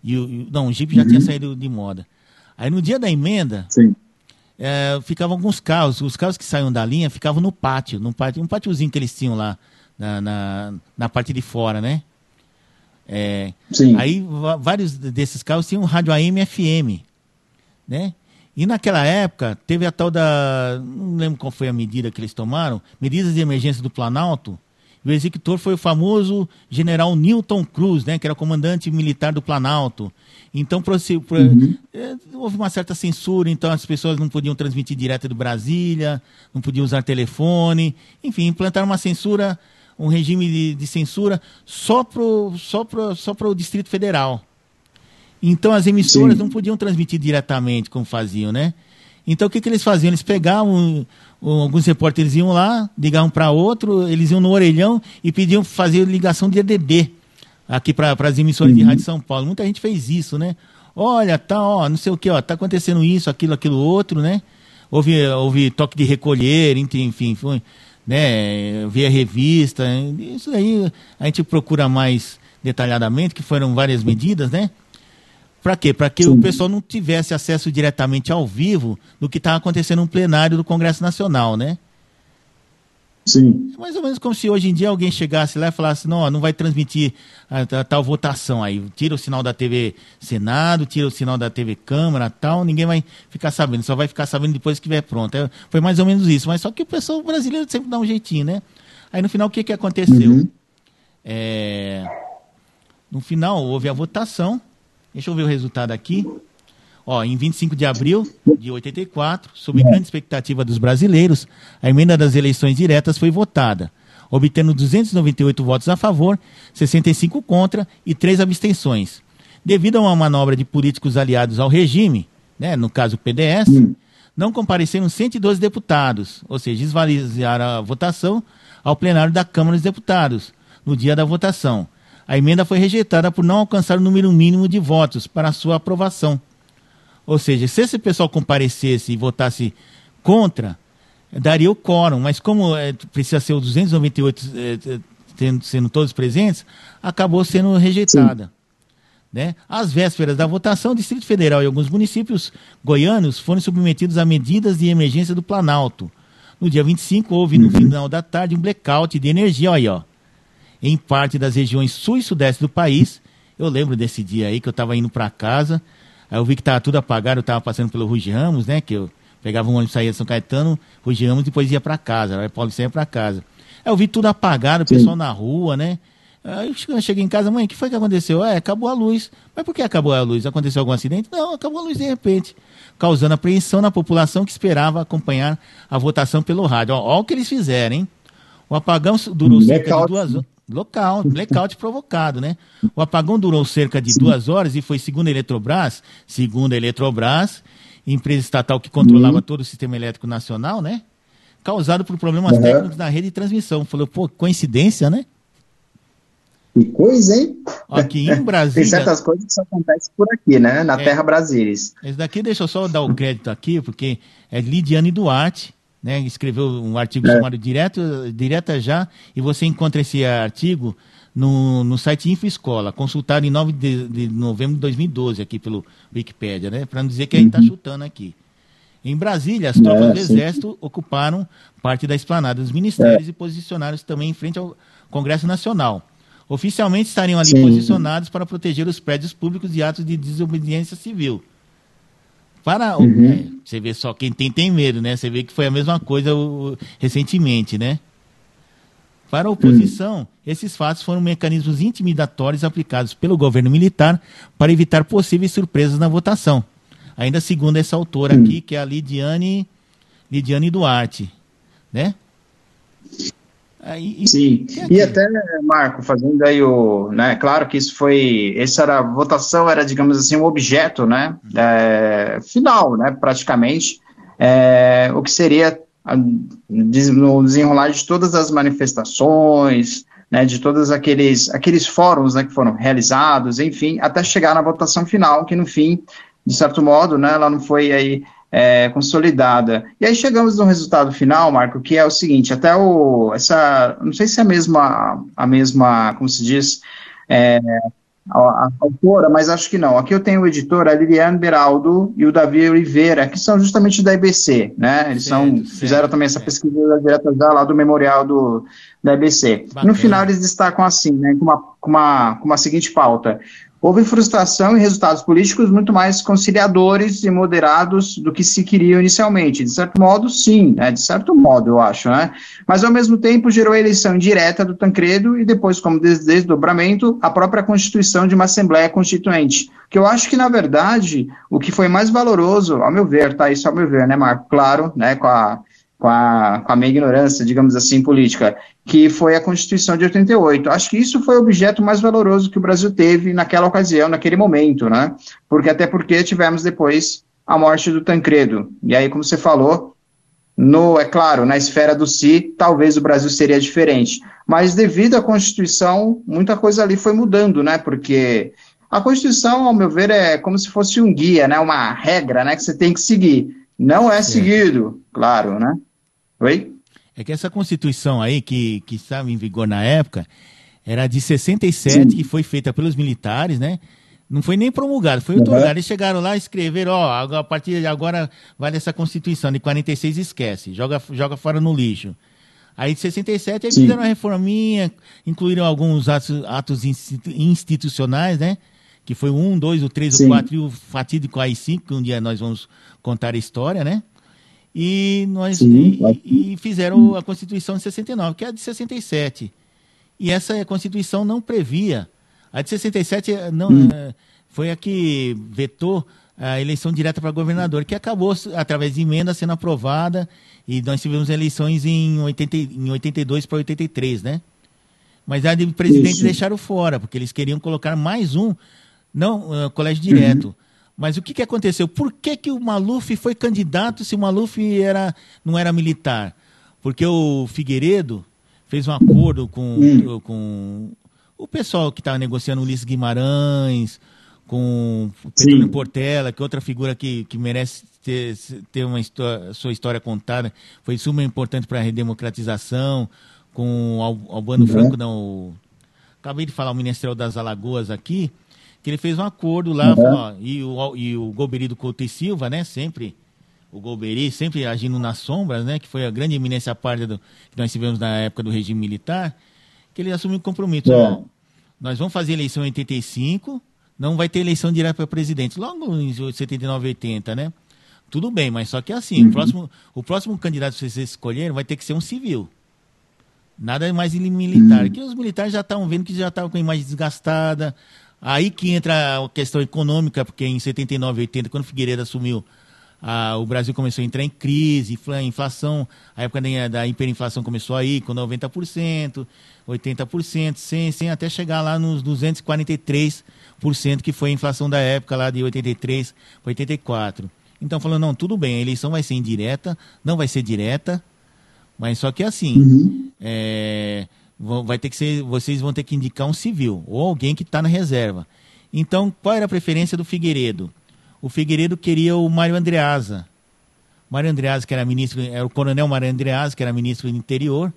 E o, não, o Jeep já uhum. tinha saído de moda. Aí no dia da emenda, é, ficavam alguns carros, os carros que saíam da linha ficavam no pátio, no pátio, um pátiozinho que eles tinham lá na, na, na parte de fora, né? É, aí vários desses carros tinham rádio AM FM, né? E naquela época teve a tal da, não lembro qual foi a medida que eles tomaram, medidas de emergência do Planalto. E o executor foi o famoso General Newton Cruz, né, que era comandante militar do Planalto. Então uhum. É, houve uma certa censura, então as pessoas não podiam transmitir direto do Brasília, não podiam usar telefone, enfim, implantaram uma censura um regime de, de censura só para só pro, só pro Distrito Federal. Então as emissoras Sim. não podiam transmitir diretamente como faziam, né? Então o que, que eles faziam? Eles pegavam, alguns repórteres iam lá, ligavam para outro, eles iam no orelhão e pediam fazer ligação de EDD aqui para as emissoras uhum. de rádio de São Paulo. Muita gente fez isso, né? Olha, tá, ó, não sei o que, ó, tá acontecendo isso, aquilo, aquilo outro, né? Houve, houve toque de recolher, enfim, foi, né, ver a revista, isso aí a gente procura mais detalhadamente, que foram várias medidas, né? Para quê? Para que Sim. o pessoal não tivesse acesso diretamente ao vivo do que estava acontecendo no plenário do Congresso Nacional, né? Sim. Mais ou menos como se hoje em dia alguém chegasse lá e falasse, não, não vai transmitir a, a, tal votação aí. Tira o sinal da TV Senado, tira o sinal da TV Câmara tal, ninguém vai ficar sabendo, só vai ficar sabendo depois que estiver pronto. É, foi mais ou menos isso, mas só que o pessoal brasileiro sempre dá um jeitinho, né? Aí no final o que, que aconteceu? Uhum. É... No final houve a votação, deixa eu ver o resultado aqui. Ó, em 25 de abril de 84, sob grande expectativa dos brasileiros, a emenda das eleições diretas foi votada, obtendo 298 votos a favor, 65 contra e 3 abstenções. Devido a uma manobra de políticos aliados ao regime, né, no caso o PDS, não compareceram 112 deputados, ou seja, esvaziaram a votação ao plenário da Câmara dos Deputados, no dia da votação. A emenda foi rejeitada por não alcançar o número mínimo de votos para sua aprovação. Ou seja, se esse pessoal comparecesse e votasse contra, daria o quórum, mas como é, precisa ser os 298 é, tendo, sendo todos presentes, acabou sendo rejeitada. Né? Às vésperas da votação, o Distrito Federal e alguns municípios goianos foram submetidos a medidas de emergência do Planalto. No dia 25, houve, no uhum. final da tarde, um blackout de energia, olha aí, ó, em parte das regiões sul e sudeste do país. Eu lembro desse dia aí que eu estava indo para casa, Aí eu vi que estava tudo apagado, eu estava passando pelo Ruge Ramos, né? Que eu pegava um ônibus, saía de São Caetano, Ruge Ramos, depois ia para casa, aí Paulo ia para casa. Aí eu vi tudo apagado, o pessoal na rua, né? Aí eu cheguei em casa, mãe, o que foi que aconteceu? É, acabou a luz. Mas por que acabou a luz? Aconteceu algum acidente? Não, acabou a luz de repente, causando apreensão na população que esperava acompanhar a votação pelo rádio. Olha o que eles fizeram, hein? O apagão durou cerca de duas horas. Local, blackout provocado, né? O apagão durou cerca de duas horas e foi segundo a Eletrobras, segundo a Eletrobras, empresa estatal que controlava uhum. todo o sistema elétrico nacional, né? Causado por problemas uhum. técnicos na rede de transmissão. Falou, pô, coincidência, né? Que coisa, hein? Aqui em Brasília. Tem certas coisas que só acontecem por aqui, né? Na é, Terra Brasilis. Esse daqui, deixa eu só dar o crédito aqui, porque é Lidiane Duarte, né, escreveu um artigo é. chamado Direto, Direta Já, e você encontra esse artigo no, no site InfoEscola, consultado em 9 de, de novembro de 2012, aqui pelo Wikipedia, né? Para não dizer que a gente está uhum. chutando aqui. Em Brasília, as tropas é, do Exército ocuparam parte da esplanada dos ministérios é. e posicionaram-se também em frente ao Congresso Nacional. Oficialmente estariam ali sim. posicionados para proteger os prédios públicos de atos de desobediência civil. Para uhum. é, você vê só quem tem tem medo, né? Você vê que foi a mesma coisa o, recentemente, né? Para a oposição, uhum. esses fatos foram mecanismos intimidatórios aplicados pelo governo militar para evitar possíveis surpresas na votação. Ainda segundo essa autora uhum. aqui, que é a Lidiane, Lidiane Duarte, né? Aí, Sim, e, e até, Marco, fazendo aí o, né, claro que isso foi, essa era, a votação era, digamos assim, um objeto, né, é, final, né, praticamente, é, o que seria no desenrolar de todas as manifestações, né, de todos aqueles, aqueles fóruns, né, que foram realizados, enfim, até chegar na votação final, que no fim, de certo modo, né, ela não foi aí é, consolidada. E aí chegamos no resultado final, Marco, que é o seguinte, até o, essa, não sei se é a mesma, a mesma, como se diz, é, a, a, autora, mas acho que não. Aqui eu tenho o editor, a Liliane Beraldo e o Davi Oliveira, que são justamente da IBC, né? Eles certo, são, certo, fizeram também essa pesquisa direta já lá do memorial do, da IBC. No final eles destacam assim, né, com uma, com uma, com uma seguinte pauta houve frustração e resultados políticos muito mais conciliadores e moderados do que se queria inicialmente. De certo modo, sim, né? de certo modo, eu acho, né? Mas, ao mesmo tempo, gerou a eleição direta do Tancredo e depois, como des desdobramento, a própria constituição de uma Assembleia Constituinte. Que eu acho que, na verdade, o que foi mais valoroso, ao meu ver, tá? Isso ao meu ver, né, Marco? Claro, né, com a com a, com a minha ignorância, digamos assim, política, que foi a Constituição de 88. Acho que isso foi o objeto mais valoroso que o Brasil teve naquela ocasião, naquele momento, né? Porque até porque tivemos depois a morte do Tancredo. E aí, como você falou, no, é claro, na esfera do si, talvez o Brasil seria diferente. Mas devido à Constituição, muita coisa ali foi mudando, né? Porque a Constituição, ao meu ver, é como se fosse um guia, né? Uma regra, né? Que você tem que seguir. Não é seguido, claro, né? Oi? É que essa Constituição aí, que, que estava em vigor na época, era de 67, Sim. que foi feita pelos militares, né? Não foi nem promulgada, foi otorgada. Uhum. Eles chegaram lá e escreveram, ó, a partir de agora vale essa Constituição, de 46 esquece, joga, joga fora no lixo. Aí de 67 eles Sim. fizeram uma reforminha, incluíram alguns atos, atos institucionais, né? Que foi o 1, 2, o 3, o 4 e o fatídico AI-5, que um dia nós vamos contar a história, né? E nós Sim, e, e, fizeram a Constituição de 69, que é a de 67. E essa Constituição não previa. A de 67 eh, não, hum. Eh, foi a que vetou a eleição direta para governador, que acabou, através de emenda, sendo aprovada. E nós tivemos eleições em, 80, em 82 para 83, né? Mas a de presidente Isso. deixaram fora, porque eles queriam colocar mais um, não uh, colégio direto. Uhum. Mas o que, que aconteceu? Por que, que o Maluf foi candidato se o Maluf era, não era militar? Porque o Figueiredo fez um acordo com, hum. com o pessoal que estava negociando Ulisses Guimarães, com o Petrônio Portela, que é outra figura que, que merece ter, ter uma história, sua história contada, foi super importante para a redemocratização, com o Albano uhum. Franco, não, acabei de falar o Ministério das Alagoas aqui, que ele fez um acordo lá, uhum. falou, ó, e, o, e o Golbery do Couto e Silva, né, sempre, o Golbery sempre agindo nas sombras, né, que foi a grande eminência parte do, que nós tivemos na época do regime militar, que ele assumiu o compromisso, é. ó, nós vamos fazer eleição em 85, não vai ter eleição direta para presidente, logo em 79, 80, né, tudo bem, mas só que é assim, uhum. o, próximo, o próximo candidato que vocês escolheram vai ter que ser um civil. Nada mais militar. Uhum. Que os militares já estavam vendo que já estavam com a imagem desgastada, Aí que entra a questão econômica, porque em 79, 80, quando Figueiredo assumiu, a, o Brasil começou a entrar em crise, inflação, a época da, hiperinflação começou aí com 90%, 80%, 100, 100, até chegar lá nos 243%, que foi a inflação da época lá de 83 para 84. Então falando, não, tudo bem, a eleição vai ser indireta, não vai ser direta, mas só que assim, uhum. é, vai ter que ser, vocês vão ter que indicar um civil ou alguém que está na reserva. Então, qual era a preferência do Figueiredo? O Figueiredo queria o Mário Andreasa. Mário Andreasa, que era ministro, era o coronel Mário Andreasa, que era ministro do interior,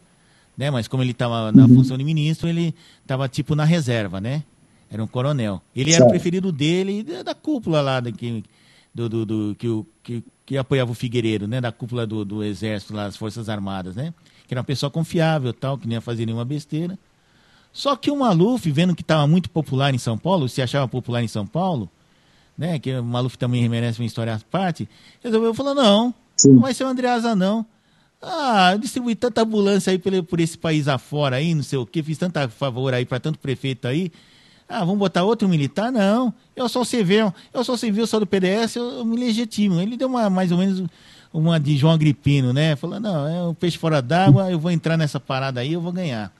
né? Mas como ele estava na uhum. função de ministro, ele estava tipo na reserva, né? Era um coronel. Ele era o preferido dele da cúpula lá, que do, do, do que, que, que apoiava o Figueiredo, né? Da cúpula do, do Exército, lá, das Forças Armadas, né? Que era uma pessoa confiável, tal, que nem ia fazer nenhuma besteira. Só que o Maluf, vendo que estava muito popular em São Paulo, se achava popular em São Paulo, né? Que o Maluf também merece uma história à parte, resolveu falar, não, Sim. não vai ser o Andreasa, não. Ah, eu distribuí tanta ambulância aí por, esse país afora aí, não sei o quê, fiz tanta favor aí para tanto prefeito aí. Ah, vamos botar outro militar? Não. Eu sou civil, eu sou civil, sou do PDS, eu, eu me legitimo. Ele deu uma, mais ou menos uma de João Agripino, né? Falou, não, é um peixe fora d'água, eu vou entrar nessa parada aí, eu vou ganhar.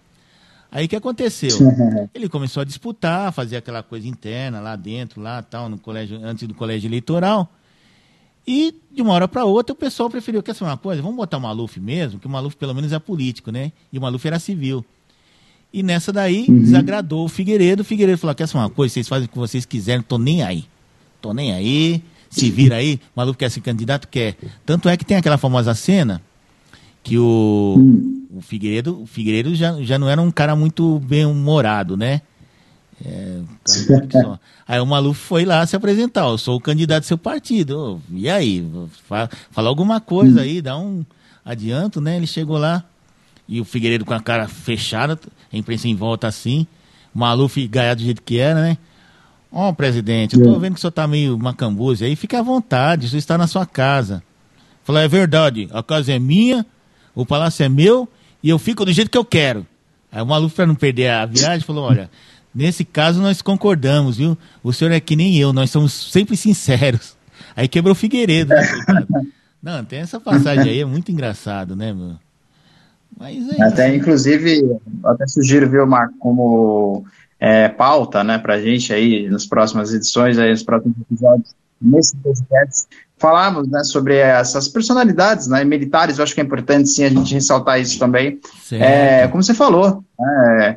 Aí o que aconteceu? Ele começou a disputar, fazer aquela coisa interna lá dentro, lá tal, no colégio, antes do colégio eleitoral. E de uma hora para outra o pessoal preferiu, quer saber uma coisa? Vamos botar o Maluf mesmo, que o Maluf pelo menos é político, né? E o Maluf era civil. E nessa daí uhum. desagradou o Figueiredo. O Figueiredo falou: quer saber uma coisa? Vocês fazem o que vocês quiserem, tô nem aí. Tô nem aí. Se vira aí, o Maluf quer ser candidato, quer. Tanto é que tem aquela famosa cena que o, o Figueiredo, o Figueiredo já, já não era um cara muito bem-humorado, né? É, aí o Maluf foi lá se apresentar, eu sou o candidato do seu partido. E aí? Fala, fala alguma coisa aí, dá um adianto, né? Ele chegou lá e o Figueiredo com a cara fechada, a imprensa em volta assim, o Maluf gaiado do jeito que era, né? Ó, oh, presidente, eu tô vendo que o senhor tá meio macambuze aí, fica à vontade, isso está na sua casa. Falou, é verdade, a casa é minha, o palácio é meu e eu fico do jeito que eu quero. Aí o Maluf, para não perder a viagem, falou, olha, Nesse caso nós concordamos, viu? O senhor é que nem eu, nós somos sempre sinceros. Aí quebrou o Figueiredo. Né, Não, tem essa passagem aí, é muito engraçado, né, meu? Mas é até, isso. inclusive, até sugiro, viu, Marco, como é, pauta, né, pra gente aí, nas próximas edições, aí, nos próximos episódios, nesse podcast, falarmos, né, sobre essas personalidades, né, militares, eu acho que é importante, sim, a gente ressaltar isso também. É, como você falou, é,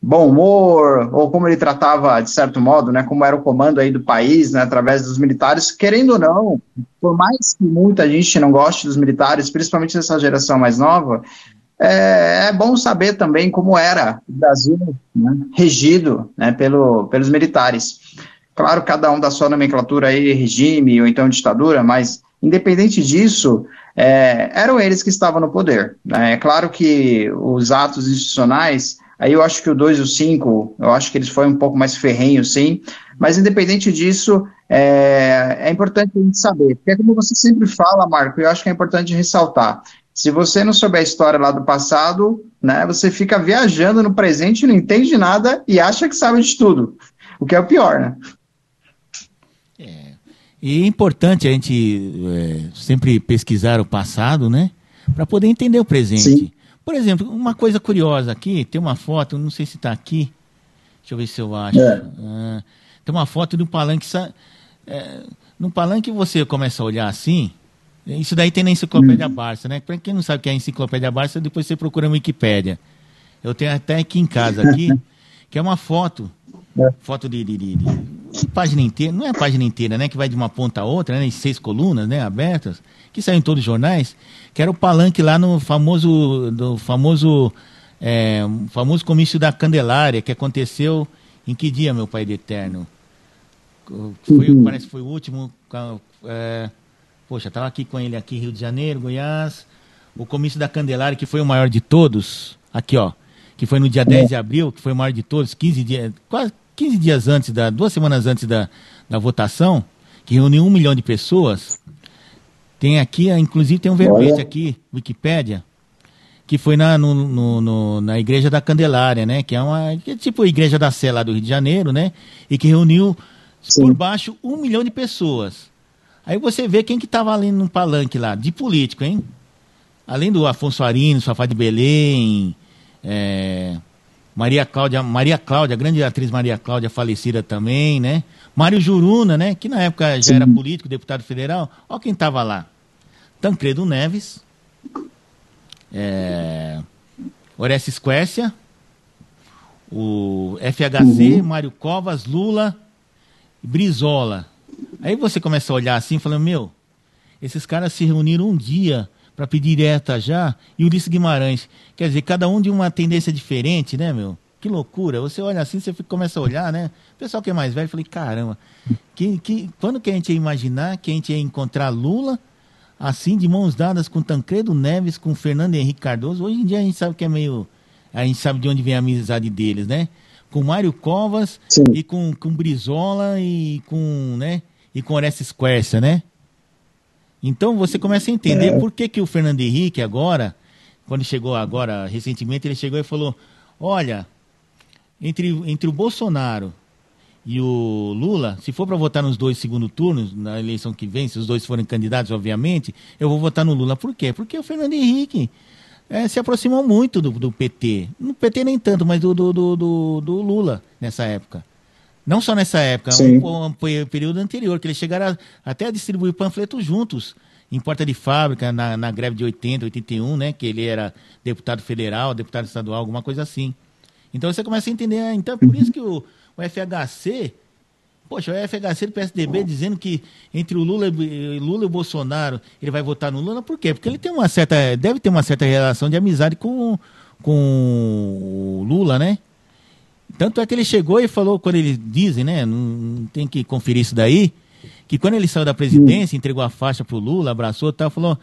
bom humor, ou como ele tratava, de certo modo, né, como era o comando aí do país, né, através dos militares, querendo ou não, por mais que muita gente não goste dos militares, principalmente dessa geração mais nova, é, é bom saber também como era o Brasil né, regido né, pelo, pelos militares. Claro, cada um da sua nomenclatura aí, regime ou então ditadura, mas independente disso, é, eram eles que estavam no poder. Né? É claro que os atos institucionais Aí eu acho que o 2 e o 5, eu acho que eles foram um pouco mais ferrenhos, sim. Mas independente disso, é, é importante a gente saber. Porque é como você sempre fala, Marco, eu acho que é importante ressaltar. Se você não souber a história lá do passado, né, você fica viajando no presente, não entende nada e acha que sabe de tudo. O que é o pior, né? É. E é importante a gente é, sempre pesquisar o passado, né? Para poder entender o presente. Sim. Por exemplo, uma coisa curiosa aqui, tem uma foto, não sei se está aqui, deixa eu ver se eu acho. É. Ah, tem uma foto do palanque. É, no palanque você começa a olhar assim, isso daí tem na enciclopédia hum. Barça, né? Para quem não sabe o que é a enciclopédia Barça, depois você procura no Wikipédia. Eu tenho até aqui em casa aqui, que é uma foto, é. foto de, de, de, de, página inteira, não é página inteira, né? Que vai de uma ponta a outra, né? Em seis colunas, né? Abertas que saiu em todos os jornais, que era o palanque lá no famoso, do famoso, é, famoso comício da Candelária, que aconteceu em que dia, meu pai de eterno? Foi, uhum. Parece que foi o último. É, poxa, estava aqui com ele aqui, Rio de Janeiro, Goiás. O comício da Candelária, que foi o maior de todos, aqui ó, que foi no dia 10 de abril, que foi o maior de todos, 15 dias, quase 15 dias antes, da, duas semanas antes da, da votação, que reuniu um milhão de pessoas. Tem aqui, inclusive tem um verbete aqui, Wikipédia, que foi na, no, no, no, na Igreja da Candelária, né? Que é uma que é tipo a Igreja da Sé lá do Rio de Janeiro, né? E que reuniu Sim. por baixo um milhão de pessoas. Aí você vê quem que estava ali no palanque lá, de político, hein? Além do Afonso Arino, Safá de Belém, é, Maria Cláudia, Maria Cláudia, a grande atriz Maria Cláudia, falecida também, né? Mário Juruna, né, que na época já Sim. era político, deputado federal, olha quem estava lá. Tancredo Neves, é, Orestes Quécia, o FHC, uhum. Mário Covas, Lula, Brizola. Aí você começa a olhar assim, falando, meu, esses caras se reuniram um dia para pedir direta já, e Ulisses Guimarães. Quer dizer, cada um de uma tendência diferente, né, meu? Que loucura. Você olha assim, você começa a olhar, né? O pessoal que é mais velho, falei, caramba, Que, que, quando que a gente ia imaginar que a gente ia encontrar Lula assim, de mãos dadas com Tancredo Neves, com Fernando Henrique Cardoso? Hoje em dia a gente sabe que é meio. A gente sabe de onde vem a amizade deles, né? Com Mário Covas Sim. e com, com Brizola e com, né? E com Orestes Quercia, né? Então você começa a entender é. por que, que o Fernando Henrique agora, quando chegou agora, recentemente, ele chegou e falou, olha, entre, entre o Bolsonaro e o Lula, se for para votar nos dois segundo turnos, na eleição que vem, se os dois forem candidatos, obviamente, eu vou votar no Lula. Por quê? Porque o Fernando Henrique é, se aproximou muito do, do, PT. No PT nem tanto, mas do, do, do, do Lula nessa época. Não só nessa época, um, um, período anterior, que eles chegaram a, até a distribuir panfletos juntos, em porta de fábrica, na, na greve de 80, 81, né? Que ele era deputado federal, deputado estadual, alguma coisa assim. Então você começa a entender, então é por isso que o, o FHC, poxa, o FHC do PSDB dizendo que entre o Lula, Lula e o Bolsonaro ele vai votar no Lula, por quê? Porque ele tem uma certa, deve ter uma certa relação de amizade com, com o Lula, né? Tanto é que ele chegou e falou, quando eles dizem, né? Não tem que conferir isso daí, que quando ele saiu da presidência, entregou a faixa pro Lula, abraçou e tal, falou,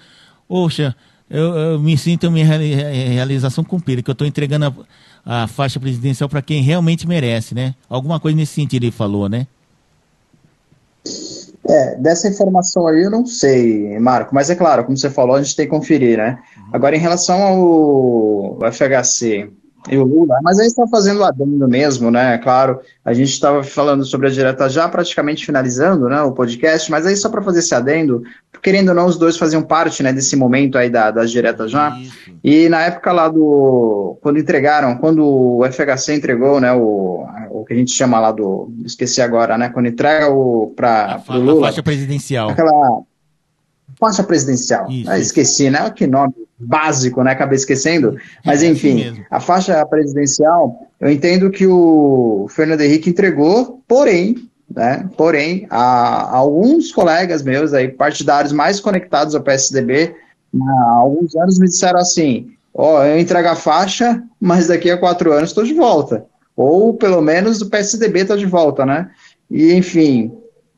poxa, eu, eu, me sinto minha realização cumprida, que eu estou entregando a, a, faixa presidencial para quem realmente merece, né? Alguma coisa nesse sentido ele falou, né? É, dessa informação aí eu não sei, Marco, mas é claro, como você falou, a gente tem que conferir, né? Uhum. Agora, em relação ao FHC, e o Lula, mas aí está fazendo adendo mesmo, né? Claro, a gente estava falando sobre a direta já praticamente finalizando, né, o podcast, mas aí só para fazer esse adendo, querendo ou não, os dois faziam parte, né, desse momento aí da, das diretas já. Isso. E na época lá do quando entregaram, quando o FHC entregou, né, o, o que a gente chama lá do, esqueci agora, né, quando entrega o para o Lula, a faixa presidencial. Aquela faixa presidencial. Isso, ah, esqueci, né? Que nome básico, né? Acabei esquecendo. Mas é, assim enfim, a faixa presidencial, eu entendo que o Fernando Henrique entregou, porém, né? Porém, a, alguns colegas meus aí, partidários mais conectados ao PSDB, há alguns anos me disseram assim: ó, oh, eu entrego a faixa, mas daqui a quatro anos estou de volta. Ou pelo menos o PSDB está de volta, né? E enfim,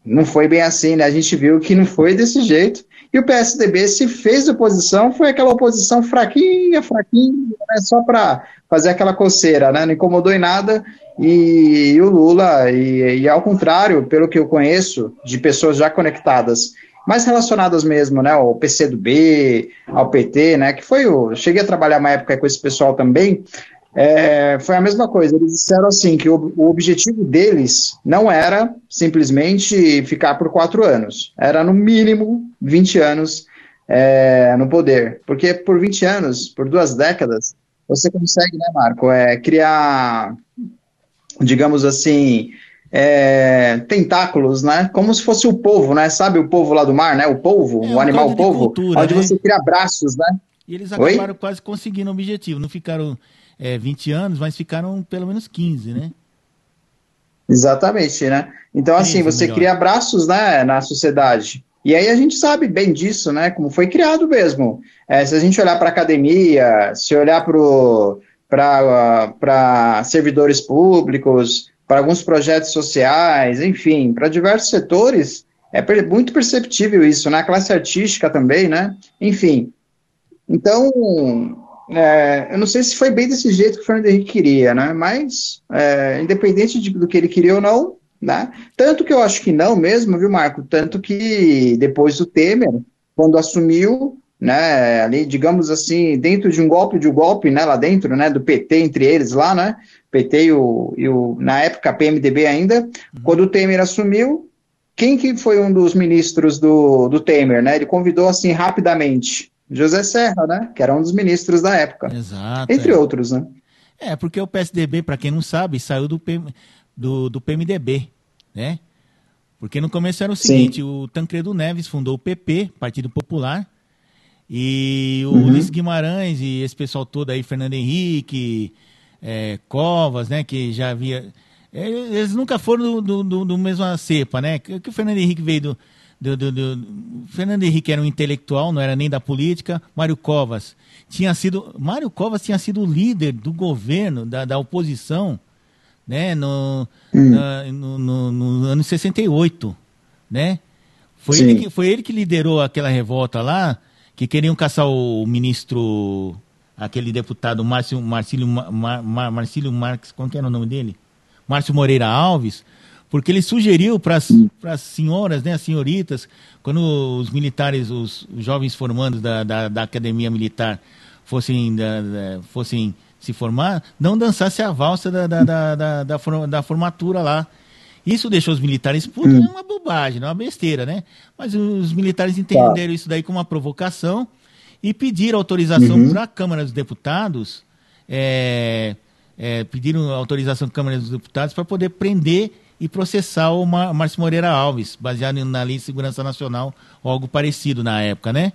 não foi bem assim, né? A gente viu que não foi desse jeito. E o PSDB, se fez oposição, foi aquela oposição fraquinha, fraquinha, né, só para fazer aquela coceira, né, não incomodou em nada. E, e o Lula, e, e, ao contrário, pelo que eu conheço, de pessoas já conectadas, mais relacionadas mesmo, né, ao PCdoB, ao PT, né, que foi o... Cheguei a trabalhar uma época com esse pessoal também, é, foi a mesma coisa. Eles disseram assim que o, o, objetivo deles não era simplesmente ficar por quatro anos, era no mínimo 20 anos é, no poder, porque por 20 anos, por duas décadas, você consegue, né, Marco, é, criar, digamos assim, é, tentáculos, né? Como se fosse o povo, né? Sabe o povo lá do mar, né? O povo, é, o animal povo, cultura, onde né? você cria braços, né? E eles acabaram Oi? quase conseguindo o objetivo, não ficaram é, 20 anos, mas ficaram pelo menos 15, né? Exatamente, né? Então, assim, você melhor. cria braços né, na sociedade. E aí a gente sabe bem disso, né? Como foi criado mesmo. É, se a gente olhar para a academia, se olhar para servidores públicos, para alguns projetos sociais, enfim, para diversos setores, é muito perceptível isso, na né? classe artística também, né? Enfim. Então, é, eu não sei se foi bem desse jeito que o Fernando Henrique queria, né? Mas, é, independente de, do que ele queria ou não, né? Tanto que eu acho que não mesmo, viu, Marco? Tanto que depois do Temer, quando assumiu, né, ali, digamos assim, dentro de um golpe de um golpe, né, lá dentro, né, do PT entre eles lá, né, PT e o, e o na época PMDB ainda, uhum. quando o Temer assumiu, quem que foi um dos ministros do, do Temer, né, ele convidou assim rapidamente José Serra, né? Que era um dos ministros da época. Exato. Entre é. outros, né? É, porque o PSDB, para quem não sabe, saiu do, PM, do, do, PMDB, né? Porque no começo era o seguinte, Sim. o Tancredo Neves fundou o PP, Partido Popular, e o uhum. Ulisses Guimarães e esse pessoal todo aí, Fernando Henrique, é, Covas, né, que já havia... É, eles nunca foram do, do, do mesma cepa, né? Que, que o Fernando Henrique veio do, do, do, do, Fernando Henrique era um intelectual, não era nem da política. Mário Covas tinha sido. Mário Covas tinha sido líder do governo, da, da oposição, né, no, hum. na, no, no, no ano 68. né? Foi ele, que, foi ele que liderou aquela revolta lá, que queriam caçar o, ministro, aquele deputado Márcio, Marcílio, Mar, Mar, Marcílio Marques, como que era o nome dele? Márcio Moreira Alves, porque ele sugeriu para as senhoras, né, as senhoritas, quando os militares, os, os jovens formandos da, da, da academia militar fossem, da, fossem se formar, não dançasse a valsa da, da, da, da, formatura lá. Isso deixou os militares putos, é uma bobagem, não é uma besteira, né? Mas os militares entenderam tá. isso daí como uma provocação e pediram autorização uhum. para a Câmara dos Deputados, é, é, pediram autorização da Câmara dos Deputados para poder prender e processar o Márcio Moreira Alves, baseado na Lei de Segurança Nacional ou algo parecido na época, né?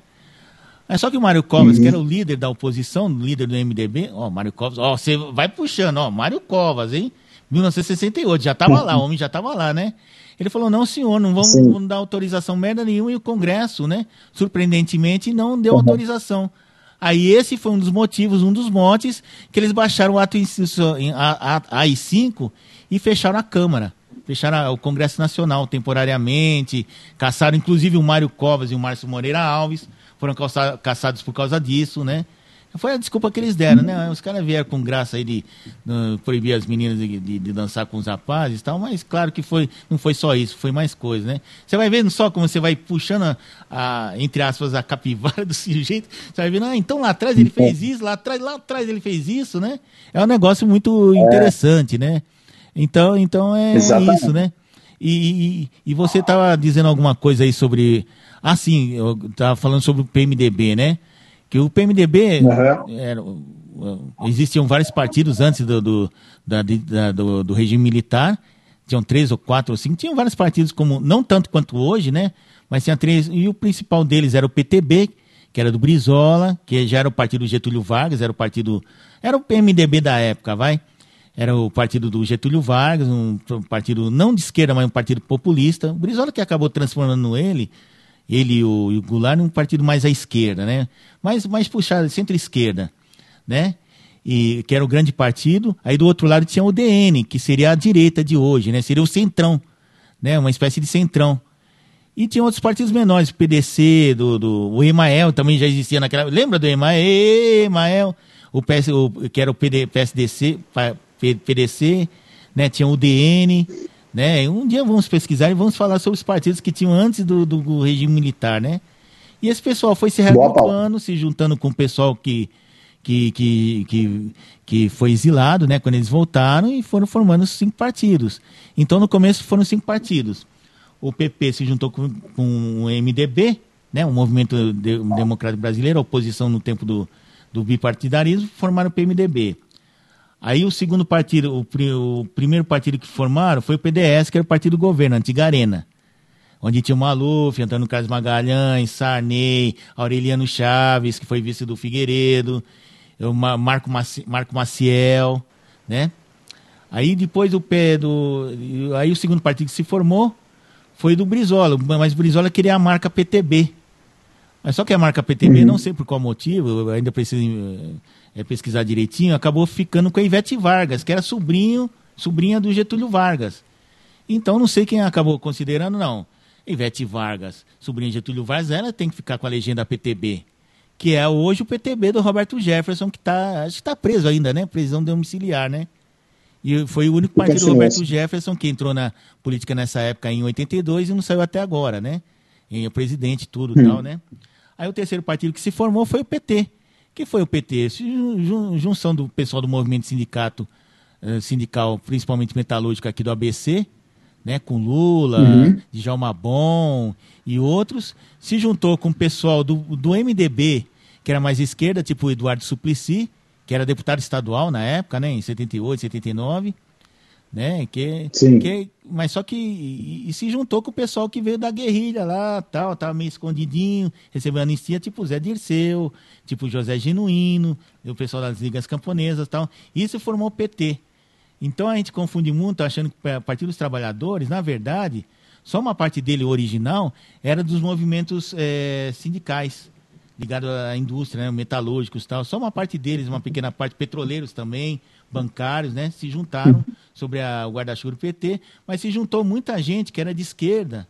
É só que o Mário Covas, uhum. que era o líder da oposição, líder do MDB, ó, Mário Covas, ó, você vai puxando, ó, Mário Covas, hein? 1968, já estava lá, o homem já estava lá, né? Ele falou, não, senhor, não vamos, vamos, dar autorização merda nenhuma, e o Congresso, né, surpreendentemente, não deu uhum. autorização. Aí esse foi um dos motivos, um dos motes, que eles baixaram o ato AI5 e fecharam a Câmara. Fecharam o Congresso Nacional temporariamente, caçaram inclusive o Mário Covas e o Márcio Moreira Alves, foram caçados por causa disso, né? Foi a desculpa que eles deram, né? Os caras vieram com graça aí de, de proibir as meninas de, de, de, dançar com os rapazes e tal, mas claro que foi, não foi só isso, foi mais coisa, né? Você vai vendo só como você vai puxando, a, a entre aspas, a capivara do sujeito, você vai vendo, ah, então lá atrás ele fez isso, lá atrás, lá atrás ele fez isso, né? É um negócio muito interessante, né? Então, então é Exatamente. isso, né? E, e, e você estava dizendo alguma coisa aí sobre. Ah, sim, eu estava falando sobre o PMDB, né? Que o PMDB uhum. era, existiam vários partidos antes do, do, da, da, do, do, regime militar, tinham três ou quatro ou cinco, tinham vários partidos, como não tanto quanto hoje, né? Mas tinha três, e o principal deles era o PTB, que era do Brizola, que já era o partido Getúlio Vargas, era o partido. Era o PMDB da época, vai? Era o partido do Getúlio Vargas, um partido não de esquerda, mas um partido populista. O Brizola que acabou transformando ele ele e o, e o Goulart num partido mais à esquerda, né? Mais, mais puxado, centro-esquerda, né? E, que era o grande partido. Aí do outro lado tinha o DN, que seria a direita de hoje, né? Seria o centrão, né? Uma espécie de centrão. E tinha outros partidos menores, o PDC, do, do, o Emael também já existia naquela. Lembra do Emael? Emael o, PS, o que era o PD, PSDC, PDC, né? Tinha o DN, né? Um dia vamos pesquisar e vamos falar sobre os partidos que tinham antes do, do regime militar, né? E esse pessoal foi se reagrupando, se juntando com o pessoal que, que, que, que, que foi exilado, né? Quando eles voltaram e foram formando cinco partidos. Então, no começo foram cinco partidos. O PP se juntou com, com o MDB, né? O Movimento Democrático Brasileiro, a oposição no tempo do, do bipartidarismo, formaram o PMDB. Aí o segundo partido, o, o, primeiro partido que formaram foi o PDS, que era o partido do governo, a antiga Arena. Onde tinha o Maluf, Antônio Carlos Magalhães, Sarney, Aureliano Chaves, que foi vice do Figueiredo, o Marco, Marco Maciel, né? Aí depois o pé do. Aí o segundo partido que se formou foi do Brizola, mas o Brizola queria a marca PTB. Mas só que a marca PTB, uhum. não sei por qual motivo, ainda preciso é, pesquisar direitinho, acabou ficando com a Ivete Vargas, que era sobrinho, sobrinha do Getúlio Vargas. Então não sei quem acabou considerando, não. Ivete Vargas, sobrinha de Getúlio Vargas, ela tem que ficar com a legenda PTB, que é hoje o PTB do Roberto Jefferson, que está acho que está preso ainda, né? Prisão domiciliar, né? E foi o único partido do Roberto Jefferson que entrou na política nessa época em 82 e não saiu até agora, né? Em presidente, tudo e hum. tal, né? Aí o terceiro partido que se formou foi o PT, que foi o PT? Junção do pessoal do movimento sindicato, eh, sindical, principalmente metalúrgico aqui do ABC, né, com Lula, uhum. Djalma Bom e outros, se juntou com o pessoal do, do MDB, que era mais esquerda, tipo o Eduardo Suplicy, que era deputado estadual na época, né, em 78, 79, né? Que, Sim. que, mas só que e, e, se juntou com o pessoal que veio da guerrilha lá, tal, tava meio escondidinho, recebeu anistia, tipo Zé Dirceu, tipo José Genuíno, o pessoal das ligas camponesas, tal. Isso formou o PT. Então a gente confunde muito achando que o Partido dos Trabalhadores, na verdade, só uma parte dele original era dos movimentos é, sindicais ligados à indústria, né, metalúrgicos, tal. Só uma parte deles, uma pequena parte petroleiros também, bancários, né, se juntaram sobre a, o guarda-chuva do PT, mas se juntou muita gente que era de esquerda,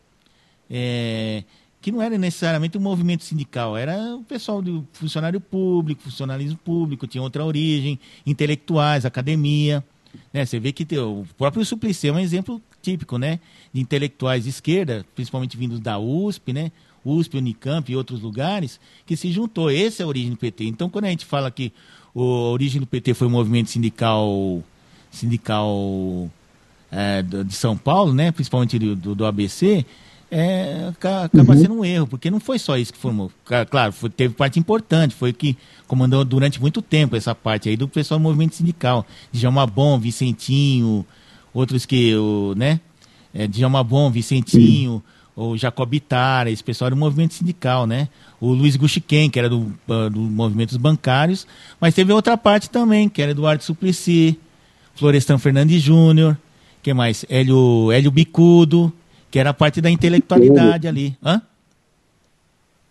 é, que não era necessariamente um movimento sindical, era o pessoal do funcionário público, funcionalismo público, tinha outra origem, intelectuais, academia. Né? Você vê que tem, o próprio Suplicy é um exemplo típico né? de intelectuais de esquerda, principalmente vindos da USP, né? USP, Unicamp e outros lugares, que se juntou. Essa é a origem do PT. Então, quando a gente fala que a origem do PT foi um movimento sindical, sindical é, de São Paulo, né? principalmente do, do ABC, é, acaba uhum. sendo um erro, porque não foi só isso que formou. Claro, foi, teve parte importante, foi que comandou durante muito tempo essa parte aí do pessoal do movimento sindical. Djalma Bom, Vicentinho, outros que, o, né? É, Djalma Bom, Vicentinho, uhum. O Jacob Itara, esse pessoal do movimento sindical, né? O Luiz Guxiquem, que era do, uh, do movimento dos bancários, mas teve outra parte também, que era Eduardo Suplicy, Florestan Fernandes Júnior, que mais? Hélio, Hélio Bicudo, que era a parte da intelectualidade ali. Hã?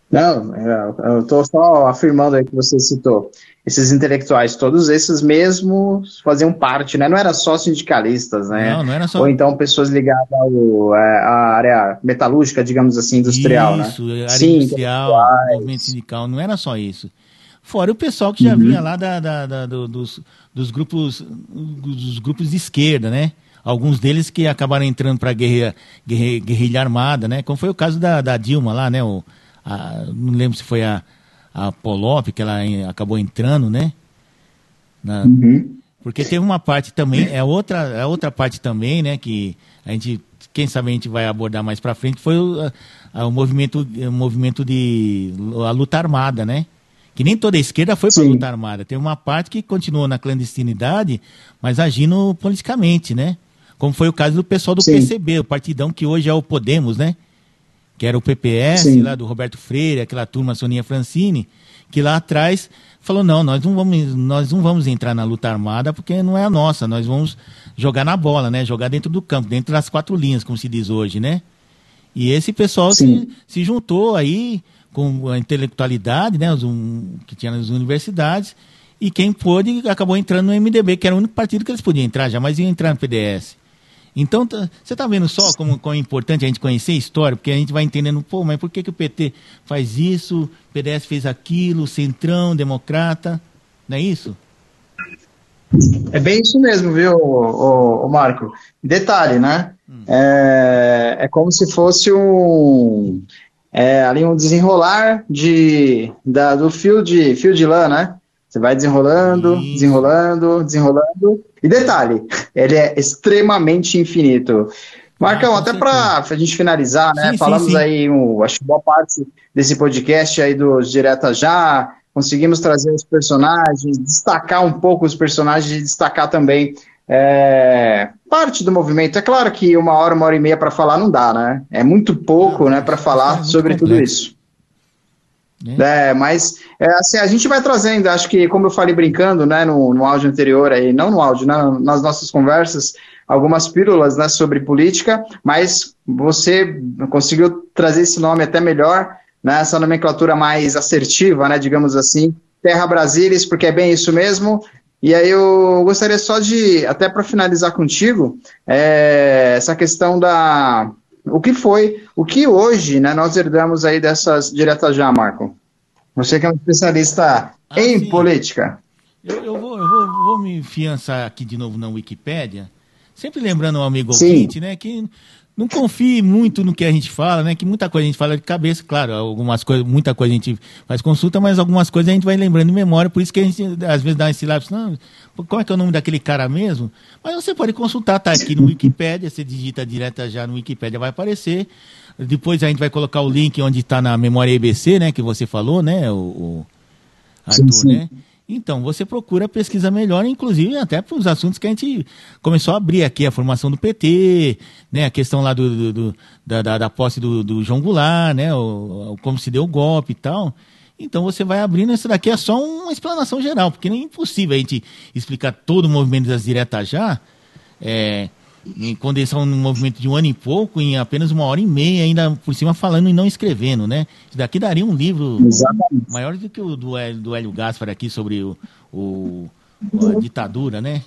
Não, é, eu estou só afirmando aí que você citou. Esses intelectuais, todos esses mesmos faziam parte, né? Não era só sindicalistas, né? Não, não era só. Ou então pessoas ligadas ao, é, à área metalúrgica, digamos assim, industrial, isso, né? Isso, área Sim, industrial, movimento sindical, não era só isso. Fora o pessoal que já uhum. vinha lá da, da, da do, dos, dos, grupos, dos grupos de esquerda, né? alguns deles que acabaram entrando para a guerrilha, guerrilha, guerrilha, armada, né? Como foi o caso da, da Dilma lá, né? O, a, não lembro se foi a, a Polop que ela acabou entrando, né? Na, uhum. Porque teve uma parte também, é outra, é outra parte também, né? Que a gente, quem sabe a gente vai abordar mais para frente, foi o, a, o movimento, o movimento de a luta armada, né? que nem toda a esquerda foi para a luta armada. Tem uma parte que continuou na clandestinidade, mas agindo politicamente, né? Como foi o caso do pessoal do Sim. PCB, o partidão que hoje é o Podemos, né? Que era o PPS, Sim. lá do Roberto Freire, aquela turma Soninha Francini, que lá atrás falou: não, nós não vamos, nós não vamos entrar na luta armada porque não é a nossa, nós vamos jogar na bola, né? Jogar dentro do campo, dentro das quatro linhas, como se diz hoje, né? E esse pessoal se, se, juntou aí com a intelectualidade, né? Os, um, que tinha nas universidades, e quem pôde acabou entrando no MDB, que era o único partido que eles podiam entrar, jamais iam entrar no PDS. Então, tá, você está vendo só como, como, é importante a gente conhecer a história, porque a gente vai entendendo, pô, mas por que, que o PT faz isso, o PDS fez aquilo, Centrão, Democrata, não é isso? É bem isso mesmo, viu, o, o Marco? Detalhe, né? Hum. É, é como se fosse um é, ali um desenrolar de, da, do fio de, fio de lã, né? Você vai desenrolando, Isso. desenrolando, desenrolando. E detalhe, ele é extremamente infinito. Marcão, ah, até para a gente finalizar, né? Sim, Falamos sim, sim. aí, um, acho que boa parte desse podcast aí dos Direta Já, conseguimos trazer os personagens, destacar um pouco os personagens e destacar também é, parte do movimento. É claro que uma hora, uma hora e meia para falar não dá, né? É muito pouco, né, para falar é sobre complexo. tudo isso. É. é, mas é, assim, a gente vai trazendo, acho que como eu falei brincando, né, no, no áudio anterior aí, não no áudio, né, nas nossas conversas, algumas pílulas, né, sobre política, mas você conseguiu trazer esse nome até melhor, né, essa nomenclatura mais assertiva, né, digamos assim, Terra Brasilis, porque é bem isso mesmo, e aí eu gostaria só de, até para finalizar contigo, é, essa questão da o que foi, o que hoje né, nós herdamos aí dessas diretas já, Marco? Você que é um especialista ah, em sim. política. Eu, eu, vou, eu vou, vou, me fiançar aqui de novo na Wikipédia, sempre lembrando ao amigo sim. ouvinte, né, que não confie muito no que a gente fala, né? Que muita coisa a gente fala de cabeça, claro, algumas coisas, muita coisa a gente faz consulta, mas algumas coisas a gente vai lembrando de memória, por isso que a gente às vezes dá esse lápis, não, como é que é o nome daquele cara mesmo? Mas você pode consultar, tá aqui no Wikipedia, você digita direto já no Wikipedia, vai aparecer. Depois a gente vai colocar o link onde está na memória EBC, né? Que você falou, né? O, o Arthur, sim, sim. né? Então, você procura pesquisa melhor, inclusive até para os assuntos que a gente começou a abrir aqui, a formação do PT, né, a questão lá do, do, do da, da, da, posse do, do, João Goulart, né, o, o, como se deu o golpe e tal. Então você vai abrindo, isso daqui é só uma explanação geral, porque é impossível a gente explicar todo o movimento das diretas já, é, em condensar um movimento de um ano e pouco em apenas uma hora e meia, ainda por cima falando e não escrevendo, né? Isso daqui daria um livro Exatamente. maior do que o do, do Hélio Gaspar aqui sobre o, o a ditadura, né?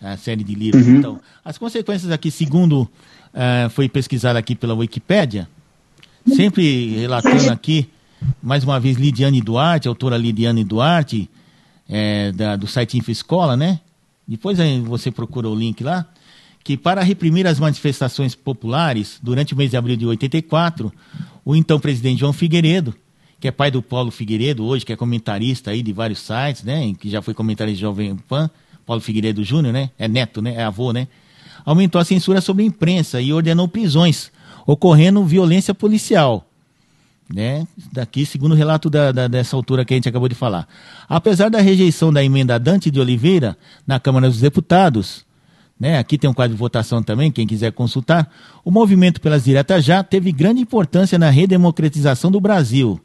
A série de livros. Uhum. Então, as consequências aqui, segundo uh, foi pesquisado aqui pela Wikipédia, sempre relatando aqui, mais uma vez, Lidiane Duarte, autora Lidiane Duarte, é, da, do site InfoEscola, né? Depois aí você procura o link lá, que para reprimir as manifestações populares, durante o mês de abril de 84, o então presidente João Figueiredo, que é pai do Paulo Figueiredo hoje, que é comentarista aí de vários sites, né? Que já foi comentarista de Jovem Pan, Paulo Figueiredo Júnior, né? É neto, né? É avô, né? Aumentou a censura sobre a imprensa e ordenou prisões, ocorrendo violência policial né? Daqui, segundo o relato da, da, dessa altura que a gente acabou de falar. Apesar da rejeição da emenda Dante de Oliveira na Câmara dos Deputados, né? Aqui tem um quadro de votação também, quem quiser consultar. O movimento pelas diretas já teve grande importância na redemocratização do Brasil.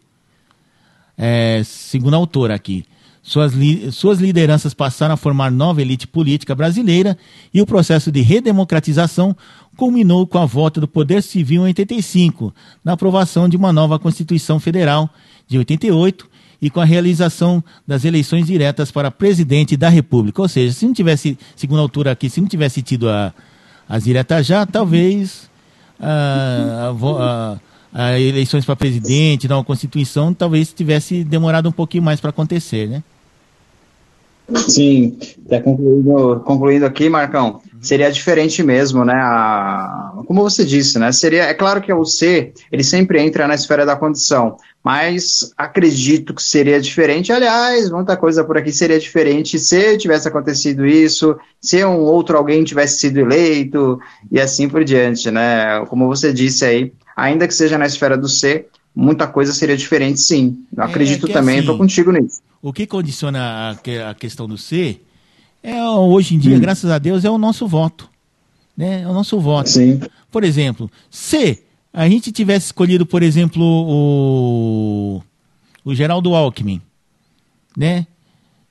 É, segundo a autora aqui. Suas, li suas lideranças passaram a formar nova elite política brasileira e o processo de redemocratização culminou com a volta do Poder Civil em 85, na aprovação de uma nova Constituição Federal de 88 e com a realização das eleições diretas para presidente da República. Ou seja, se não tivesse, segundo a altura aqui, se não tivesse tido a, as diretas já, talvez a, a, a eleições para presidente, nova Constituição, talvez tivesse demorado um pouquinho mais para acontecer, né? Sim, até concluindo, concluindo aqui, Marcão, seria diferente mesmo, né? A, como você disse, né? Seria, é claro que o C, ele sempre entra na esfera da condição, mas acredito que seria diferente. Aliás, muita coisa por aqui seria diferente se tivesse acontecido isso, se um outro alguém tivesse sido eleito e assim por diante, né? Como você disse aí, ainda que seja na esfera do C, muita coisa seria diferente, sim. Eu é, acredito é também, estou assim, contigo nisso. O que condiciona a, a questão do C é, hoje em dia, hum. graças a Deus, é o nosso voto. Né? É o nosso voto. Sim. Por exemplo, se a gente tivesse escolhido, por exemplo, o, o Geraldo Alckmin, né?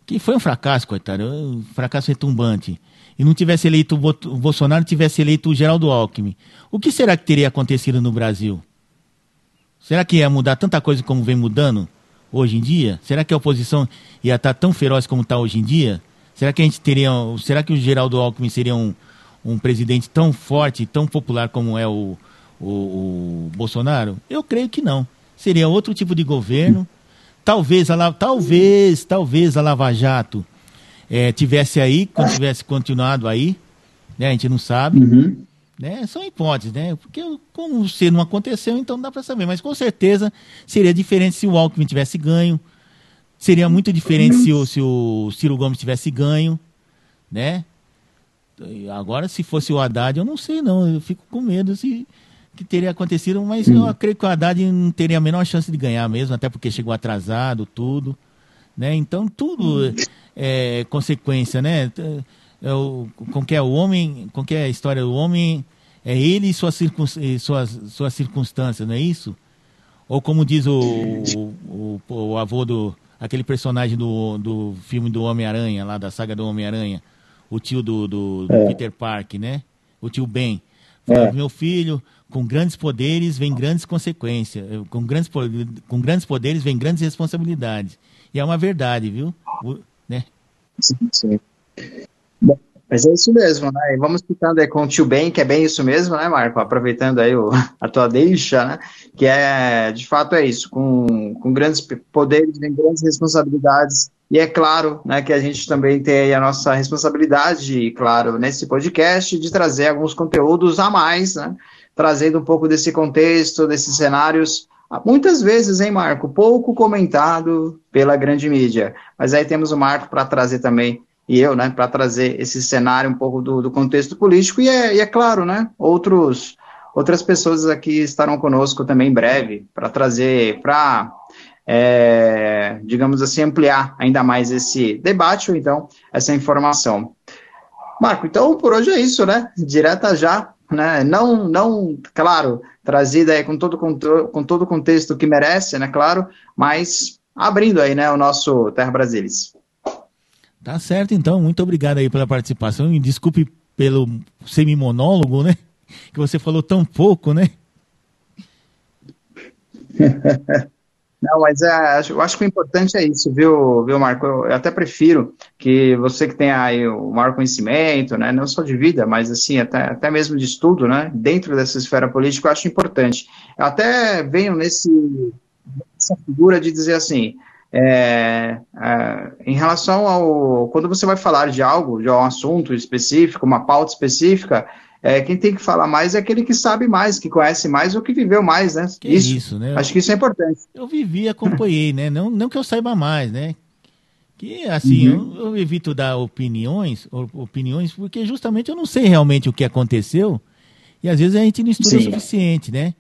Que foi um fracasso, coitado, um fracasso retumbante. E não tivesse eleito o Bolsonaro, tivesse eleito o Geraldo Alckmin. O que será que teria acontecido no Brasil? Será que ia mudar tanta coisa como vem mudando? hoje em dia? Será que a oposição ia estar tão feroz como está hoje em dia? Será que a gente teria. Será que o Geraldo Alckmin seria um, um presidente tão forte, tão popular como é o, o, o Bolsonaro? Eu creio que não. Seria outro tipo de governo. Talvez a, talvez, talvez a Lava Jato é, tivesse aí, quando tivesse continuado aí, né? A gente não sabe. Uhum. Né? São hipóteses, né? Porque como se não aconteceu, então não dá para saber. Mas com certeza seria diferente se o Alckmin tivesse ganho. Seria muito diferente se o, se o Ciro Gomes tivesse ganho, né? Agora, se fosse o Haddad, eu não sei não. Eu fico com medo se que teria acontecido, mas eu acredito que o Haddad não teria a menor chance de ganhar mesmo, até porque chegou atrasado, tudo. Né? Então, tudo é consequência, né? É o, com que é o homem, com que é a história do homem, é ele e suas, e suas, suas circunstâncias, não é isso? Ou como diz o, o, o, o avô do. aquele personagem do, do filme do Homem-Aranha, lá da saga do Homem-Aranha, o tio do, do, do é. Peter Park, né? O tio Ben. Fala, é. meu filho, com grandes poderes vem grandes consequências. Com grandes, com grandes poderes vem grandes responsabilidades. E é uma verdade, viu? O, né? Sim, sim. Mas é isso mesmo, né? E vamos ficando aí com o tio Ben, que é bem isso mesmo, né, Marco? Aproveitando aí o, a tua deixa, né? Que é, de fato, é isso. Com, com grandes poderes vem grandes responsabilidades. E é claro, né, que a gente também tem a nossa responsabilidade, claro, nesse podcast, de trazer alguns conteúdos a mais, né? Trazendo um pouco desse contexto, desses cenários Muitas vezes, hein, Marco? Pouco comentado pela grande mídia. Mas aí temos o Marco para trazer também e eu, né, para trazer esse cenário um pouco do, do contexto político, e é, e é, claro, né, outros, outras pessoas aqui estarão conosco também em breve, para trazer, para, é, digamos assim, ampliar ainda mais esse debate, ou então, essa informação. Marco, então, por hoje é isso, né, direta já, né, não, não, claro, trazida aí com todo, com todo o contexto que merece, né, claro, mas abrindo aí, né, o nosso Terra Brasilis. Tá certo, então. Muito obrigado aí pela participação e desculpe pelo semi-monólogo, né? Que você falou tão pouco, né? Não, mas é, eu acho que o importante é isso, viu, viu Marco? Eu, até prefiro que você que tem aí o maior conhecimento, né, não só de vida, mas assim, até, até mesmo de estudo, né, dentro dessa esfera política, eu acho importante. Eu até venho nesse, nessa figura de dizer assim, é, é, em relação ao. Quando você vai falar de algo, de um assunto específico, uma pauta específica, é, quem tem que falar mais é aquele que sabe mais, que conhece mais ou que viveu mais, né? Que isso, isso né? Acho que isso é importante. Eu vivi, acompanhei, né? Não, não que eu saiba mais, né? Que assim, uhum. eu, eu, evito dar opiniões, opiniões, porque justamente eu não sei realmente o que aconteceu e às vezes a gente não estuda Sim. o suficiente, né?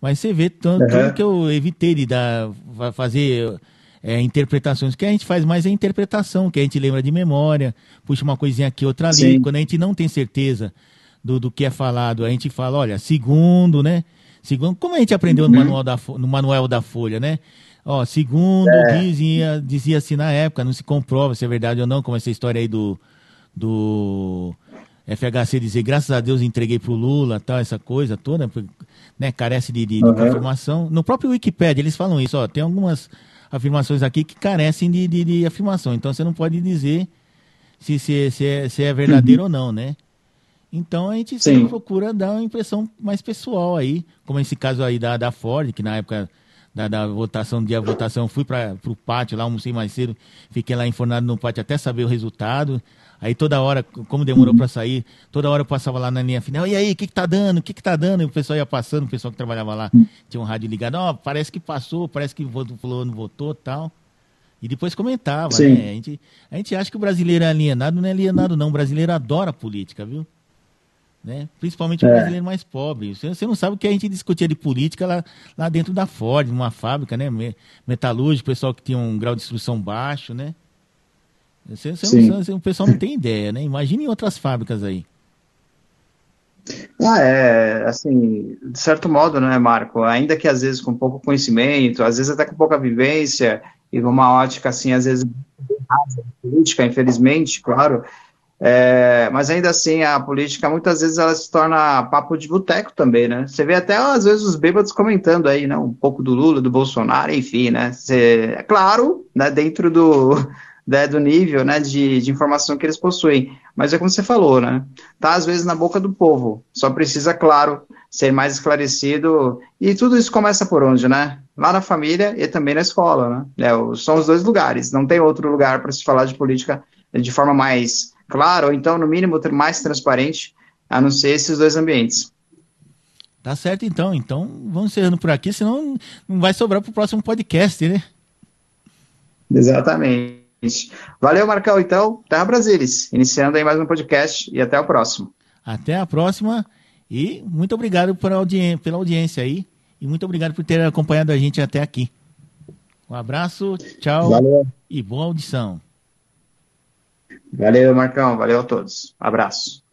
Mas você vê tanto, uhum. que eu evitei de dar, fazer é, interpretações. O que a gente faz mais é interpretação, que a gente lembra de memória, puxa uma coisinha aqui, outra ali. Sim. Quando a gente não tem certeza do, do que é falado. A gente fala, olha, segundo, né? Segundo, como a gente aprendeu uhum. no, manual da, no manual da Folha, né? Ó, segundo é. dizia, dizia assim na época, não se comprova se é verdade ou não, como essa história aí do, do FHC dizer, graças a Deus entreguei pro Lula, tal, essa coisa toda, né? Carece de, de, uhum. de confirmação. No próprio Wikipedia eles falam isso, ó, tem algumas afirmações aqui que carecem de, de, de afirmação. Então você não pode dizer se, se, se, é, se é verdadeiro uhum. ou não, né? Então a gente Sim. sempre procura dar uma impressão mais pessoal aí, como esse caso aí da, da Ford, que na época da, da votação, dia da votação, fui para o pátio lá, almocei mais cedo, fiquei lá infornado no pátio até saber o resultado. Aí toda hora, como demorou para sair, toda hora eu passava lá na linha final, e aí, o que, que tá dando? O que, que tá dando? E o pessoal ia passando, o pessoal que trabalhava lá tinha um rádio ligado, ó, oh, parece que passou, parece que o não votou tal. E depois comentava, Sim. né? A gente, a gente acha que o brasileiro é alienado, não é alienado, não. O brasileiro adora política, viu? né? Principalmente o é. brasileiro mais pobre. Você, você, não sabe o que a gente discutia de política lá, lá dentro da Ford, numa fábrica, né? Metalúrgico, pessoal que tinha um grau de instrução baixo, né? Você, você não, o pessoal não tem ideia, né? Imagine em outras fábricas aí. Ah, é, assim, de certo modo, né, Marco? Ainda que às vezes com pouco conhecimento, às vezes até com pouca vivência, e uma ótica, assim, às vezes política, infelizmente, claro, é, mas ainda assim, a política muitas vezes ela se torna papo de boteco também, né? Você vê até às vezes os bêbados comentando aí, né? Um pouco do Lula, do Bolsonaro, enfim, né? Você, é claro, né? Dentro do, né, do nível né, de, de informação que eles possuem. Mas é como você falou, né? Tá às vezes na boca do povo. Só precisa, claro, ser mais esclarecido. E tudo isso começa por onde, né? Lá na família e também na escola, né? É, são os dois lugares. Não tem outro lugar para se falar de política de forma mais claro, ou então, no mínimo, mais transparente, a não ser esses dois ambientes. Tá certo, então. Então, vamos encerrando por aqui, senão não vai sobrar para o próximo podcast, né? Exatamente. Valeu, Marcão, então. Terra Brasilis. Iniciando aí mais um podcast e até o próximo. Até a próxima e muito obrigado pela, audi pela audiência aí e muito obrigado por ter acompanhado a gente até aqui. Um abraço, tchau Valeu. e boa audição. Valeu, Marcão. Valeu a todos. Abraço.